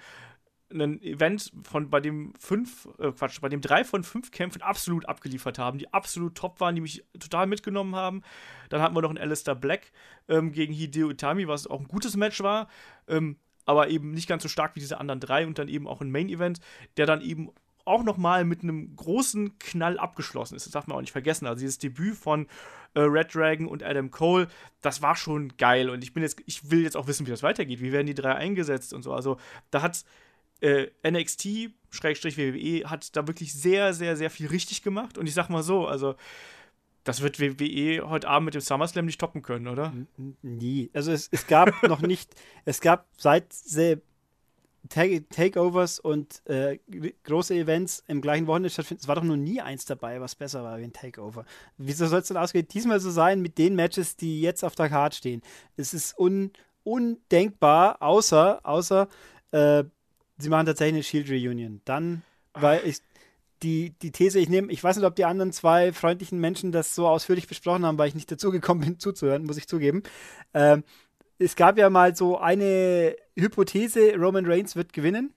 ein Event, von, bei dem fünf, äh, Quatsch, bei dem drei von fünf Kämpfen absolut abgeliefert haben, die absolut top waren, die mich total mitgenommen haben. Dann hatten wir noch einen Alistair Black ähm, gegen Hideo Itami, was auch ein gutes Match war, ähm, aber eben nicht ganz so stark wie diese anderen drei und dann eben auch ein Main Event, der dann eben auch nochmal mit einem großen Knall abgeschlossen ist. Das darf man auch nicht vergessen. Also dieses Debüt von äh, Red Dragon und Adam Cole, das war schon geil. Und ich bin jetzt, ich will jetzt auch wissen, wie das weitergeht. Wie werden die drei eingesetzt und so. Also da hat äh, NXT, Schrägstrich WWE, hat da wirklich sehr, sehr, sehr viel richtig gemacht. Und ich sag mal so, also das wird WWE heute Abend mit dem SummerSlam nicht toppen können, oder? Nie. Also es, es gab noch nicht, es gab seit Takeovers und äh, große Events im gleichen Wochenende stattfinden. Es war doch noch nie eins dabei, was besser war wie ein Takeover. Wieso soll es denn ausgehen, diesmal so sein mit den Matches, die jetzt auf der Karte stehen? Es ist un, undenkbar, außer, außer äh, sie machen tatsächlich eine Shield Reunion. Dann, weil ich die, die These, ich nehme, ich weiß nicht, ob die anderen zwei freundlichen Menschen das so ausführlich besprochen haben, weil ich nicht dazu gekommen bin, zuzuhören, muss ich zugeben. Ähm, es gab ja mal so eine Hypothese, Roman Reigns wird gewinnen,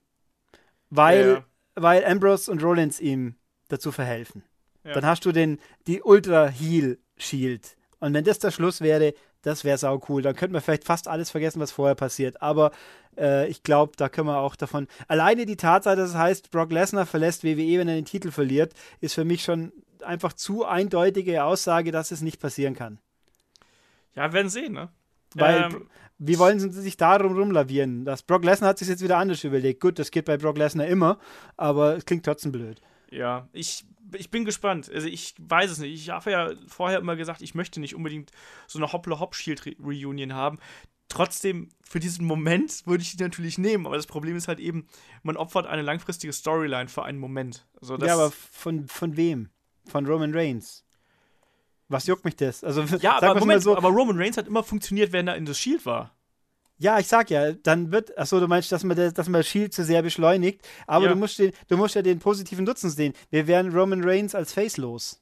weil, ja. weil Ambrose und Rollins ihm dazu verhelfen. Ja. Dann hast du den, die Ultra Heal Shield. Und wenn das der Schluss wäre, das wäre sau cool. Dann könnte man vielleicht fast alles vergessen, was vorher passiert. Aber äh, ich glaube, da können wir auch davon. Alleine die Tatsache, dass es heißt, Brock Lesnar verlässt WWE, wenn er den Titel verliert, ist für mich schon einfach zu eindeutige Aussage, dass es nicht passieren kann. Ja, werden sehen, ne? Weil, ähm, wie wollen sie sich darum rumlavieren? Das Brock Lesnar hat sich jetzt wieder anders überlegt. Gut, das geht bei Brock Lesnar immer, aber es klingt trotzdem blöd. Ja, ich ich bin gespannt. Also ich weiß es nicht. Ich habe ja vorher immer gesagt, ich möchte nicht unbedingt so eine Hopple-Hop-Shield-Reunion haben. Trotzdem, für diesen Moment würde ich die natürlich nehmen. Aber das Problem ist halt eben, man opfert eine langfristige Storyline für einen Moment. Also ja, aber von, von wem? Von Roman Reigns. Was juckt mich das? Also, <laughs> ja, aber Moment, so, aber Roman Reigns hat immer funktioniert, wenn er in das Shield war. Ja, ich sag ja, dann wird, achso, du meinst, dass man, das, dass man Shield zu sehr beschleunigt, aber ja. du, musst den, du musst ja den positiven Nutzen sehen. Wir wären Roman Reigns als Face los.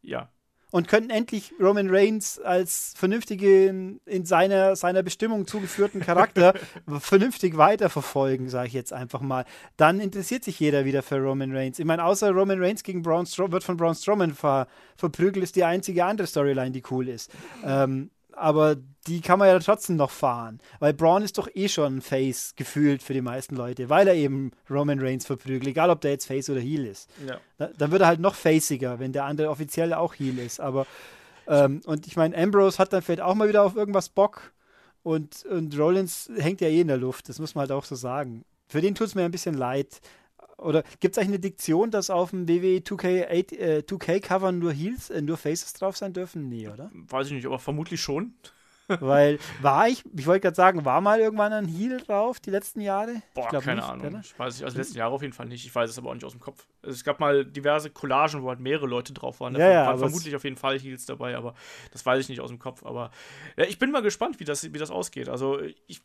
Ja. Und könnten endlich Roman Reigns als vernünftigen, in seiner, seiner Bestimmung zugeführten Charakter <laughs> vernünftig weiterverfolgen, sage ich jetzt einfach mal. Dann interessiert sich jeder wieder für Roman Reigns. Ich meine, außer Roman Reigns gegen Braun Strowman wird von Braun Strowman ver, verprügelt, ist die einzige andere Storyline, die cool ist. Ähm, aber die kann man ja trotzdem noch fahren. Weil Braun ist doch eh schon ein Face gefühlt für die meisten Leute, weil er eben Roman Reigns verprügelt, egal ob der jetzt Face oder Heel ist. Ja. Da, dann wird er halt noch faciger, wenn der andere offiziell auch Heel ist. Aber ähm, und ich meine, Ambrose hat dann vielleicht auch mal wieder auf irgendwas Bock und, und Rollins hängt ja eh in der Luft, das muss man halt auch so sagen. Für den tut es mir ein bisschen leid. Oder gibt es eigentlich eine Diktion, dass auf dem WWE 2K, äh, 2K-Cover nur Heels, äh, nur Faces drauf sein dürfen? Nee, oder? Weiß ich nicht, aber vermutlich schon. <laughs> Weil war ich, ich wollte gerade sagen, war mal irgendwann ein Heel drauf die letzten Jahre? Boah, keine nicht, Ahnung. Oder? Ich weiß nicht, also die letzten Jahre auf jeden Fall nicht. Ich weiß es aber auch nicht aus dem Kopf. Also es gab mal diverse Collagen, wo halt mehrere Leute drauf waren. Da ja, ja, waren vermutlich auf jeden Fall Heels dabei, aber das weiß ich nicht aus dem Kopf. Aber ja, ich bin mal gespannt, wie das, wie das ausgeht. Also ich,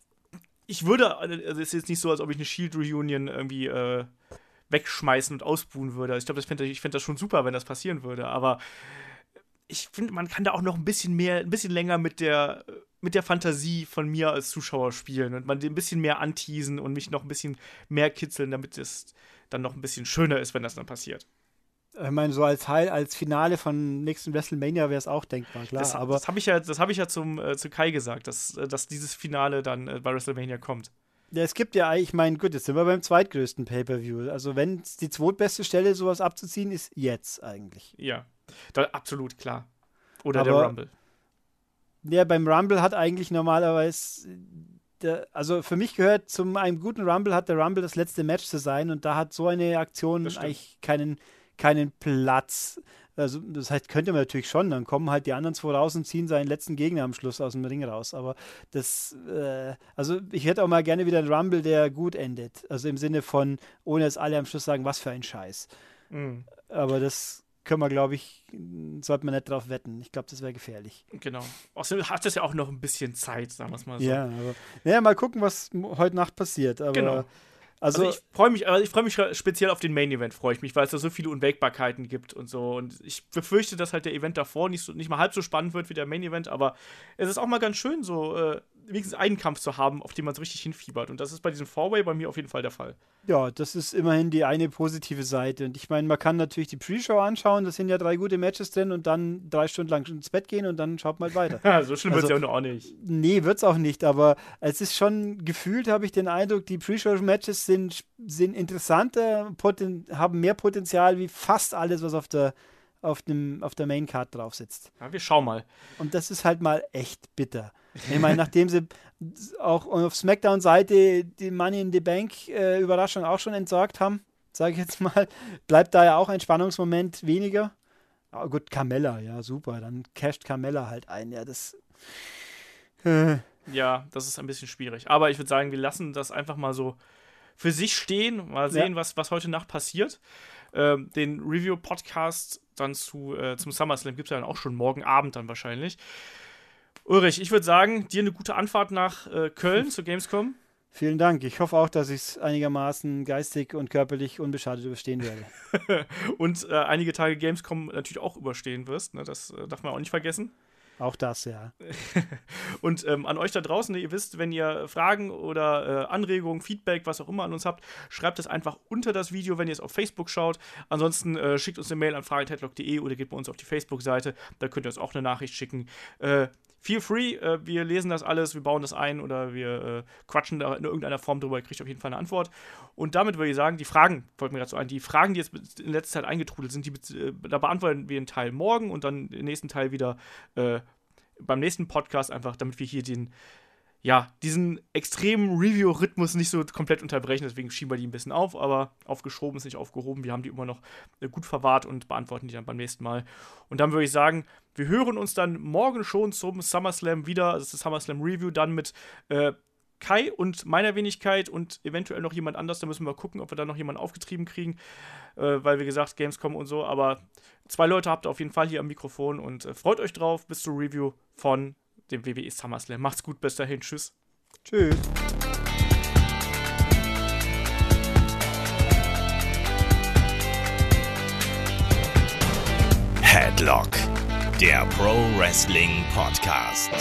ich würde, also es ist jetzt nicht so, als ob ich eine Shield Reunion irgendwie äh, wegschmeißen und ausbuhen würde. Ich glaube, das ich fände das schon super, wenn das passieren würde. Aber ich finde, man kann da auch noch ein bisschen mehr, ein bisschen länger mit der, mit der Fantasie von mir als Zuschauer spielen und man ein bisschen mehr anteasen und mich noch ein bisschen mehr kitzeln, damit es dann noch ein bisschen schöner ist, wenn das dann passiert. Ich meine, so als Teil, als Finale von nächsten WrestleMania wäre es auch denkbar, klar. Das, aber das habe ich ja, das habe ich ja zum, äh, zu Kai gesagt, dass, äh, dass dieses Finale dann äh, bei WrestleMania kommt. Ja, es gibt ja, ich meine, gut, jetzt sind wir beim zweitgrößten Pay-Per-View. Also, wenn die zweitbeste Stelle, sowas abzuziehen, ist jetzt eigentlich. Ja, da, absolut klar. Oder Aber, der Rumble. Ja, beim Rumble hat eigentlich normalerweise. Der, also für mich gehört zum einem guten Rumble hat der Rumble das letzte Match zu sein und da hat so eine Aktion eigentlich keinen, keinen Platz. Also, das heißt, könnte man natürlich schon. Dann kommen halt die anderen zwei raus und ziehen seinen letzten Gegner am Schluss aus dem Ring raus. Aber das, äh, also ich hätte auch mal gerne wieder einen Rumble, der gut endet. Also im Sinne von, ohne dass alle am Schluss sagen, was für ein Scheiß. Mhm. Aber das können wir, glaube ich, sollte man nicht drauf wetten. Ich glaube, das wäre gefährlich. Genau. Außerdem hat es ja auch noch ein bisschen Zeit, sagen wir es mal so. Ja, aber, naja, mal gucken, was heute Nacht passiert. Aber genau. Also, also ich freue mich, also ich freue mich speziell auf den Main Event, freue ich mich, weil es da so viele Unwägbarkeiten gibt und so. Und ich befürchte, dass halt der Event davor nicht, so, nicht mal halb so spannend wird wie der Main Event, aber es ist auch mal ganz schön, so äh, wenigstens einen Kampf zu haben, auf den man so richtig hinfiebert. Und das ist bei diesem Four-Way bei mir auf jeden Fall der Fall. Ja, das ist immerhin die eine positive Seite. Und ich meine, man kann natürlich die Pre-Show anschauen, das sind ja drei gute Matches drin und dann drei Stunden lang ins Bett gehen und dann schaut mal weiter. <laughs> Ja, so schlimm also, wird es ja auch nicht. Nee, wird es auch nicht, aber es ist schon gefühlt, habe ich den Eindruck, die Pre-Show-Matches sind, sind interessanter, haben mehr Potenzial wie fast alles, was auf der auf, dem, auf der Main-Card drauf sitzt. Ja, wir schauen mal. Und das ist halt mal echt bitter. Ich meine, nachdem sie auch auf SmackDown-Seite die Money in the Bank-Überraschung äh, auch schon entsorgt haben, sage ich jetzt mal, bleibt da ja auch ein Spannungsmoment weniger. Aber gut, Carmella, ja, super. Dann casht Carmella halt ein. Ja, das. Äh. Ja, das ist ein bisschen schwierig. Aber ich würde sagen, wir lassen das einfach mal so für sich stehen. Mal sehen, ja. was, was heute Nacht passiert. Ähm, den Review-Podcast dann zu, äh, zum SummerSlam gibt es ja dann auch schon morgen Abend dann wahrscheinlich. Ulrich, ich würde sagen, dir eine gute Anfahrt nach äh, Köln zur Gamescom. Vielen Dank. Ich hoffe auch, dass ich es einigermaßen geistig und körperlich unbeschadet überstehen werde. <laughs> und äh, einige Tage Gamescom natürlich auch überstehen wirst. Ne? Das äh, darf man auch nicht vergessen. Auch das, ja. <laughs> und ähm, an euch da draußen, ihr wisst, wenn ihr Fragen oder äh, Anregungen, Feedback, was auch immer an uns habt, schreibt es einfach unter das Video, wenn ihr es auf Facebook schaut. Ansonsten äh, schickt uns eine Mail an fragen.headlock.de oder geht bei uns auf die Facebook-Seite. Da könnt ihr uns auch eine Nachricht schicken. Äh, feel free, äh, wir lesen das alles, wir bauen das ein oder wir äh, quatschen da in irgendeiner Form drüber, ihr kriegt auf jeden Fall eine Antwort. Und damit würde ich sagen, die Fragen, folgt mir gerade so ein, die Fragen, die jetzt in letzter Zeit eingetrudelt sind, die, äh, da beantworten wir einen Teil morgen und dann den nächsten Teil wieder äh, beim nächsten Podcast, einfach damit wir hier den ja, diesen extremen Review-Rhythmus nicht so komplett unterbrechen. Deswegen schieben wir die ein bisschen auf, aber aufgeschoben ist nicht aufgehoben. Wir haben die immer noch äh, gut verwahrt und beantworten die dann beim nächsten Mal. Und dann würde ich sagen, wir hören uns dann morgen schon zum SummerSlam wieder. Das ist das SummerSlam Review, dann mit äh, Kai und meiner Wenigkeit und eventuell noch jemand anders. Da müssen wir gucken, ob wir da noch jemanden aufgetrieben kriegen, äh, weil wie gesagt, Gamescom und so. Aber zwei Leute habt ihr auf jeden Fall hier am Mikrofon und äh, freut euch drauf. Bis zur Review von dem WWE SummerSlam. Macht's gut, bis dahin. Tschüss. Tschüss. Headlock, der Pro Wrestling Podcast.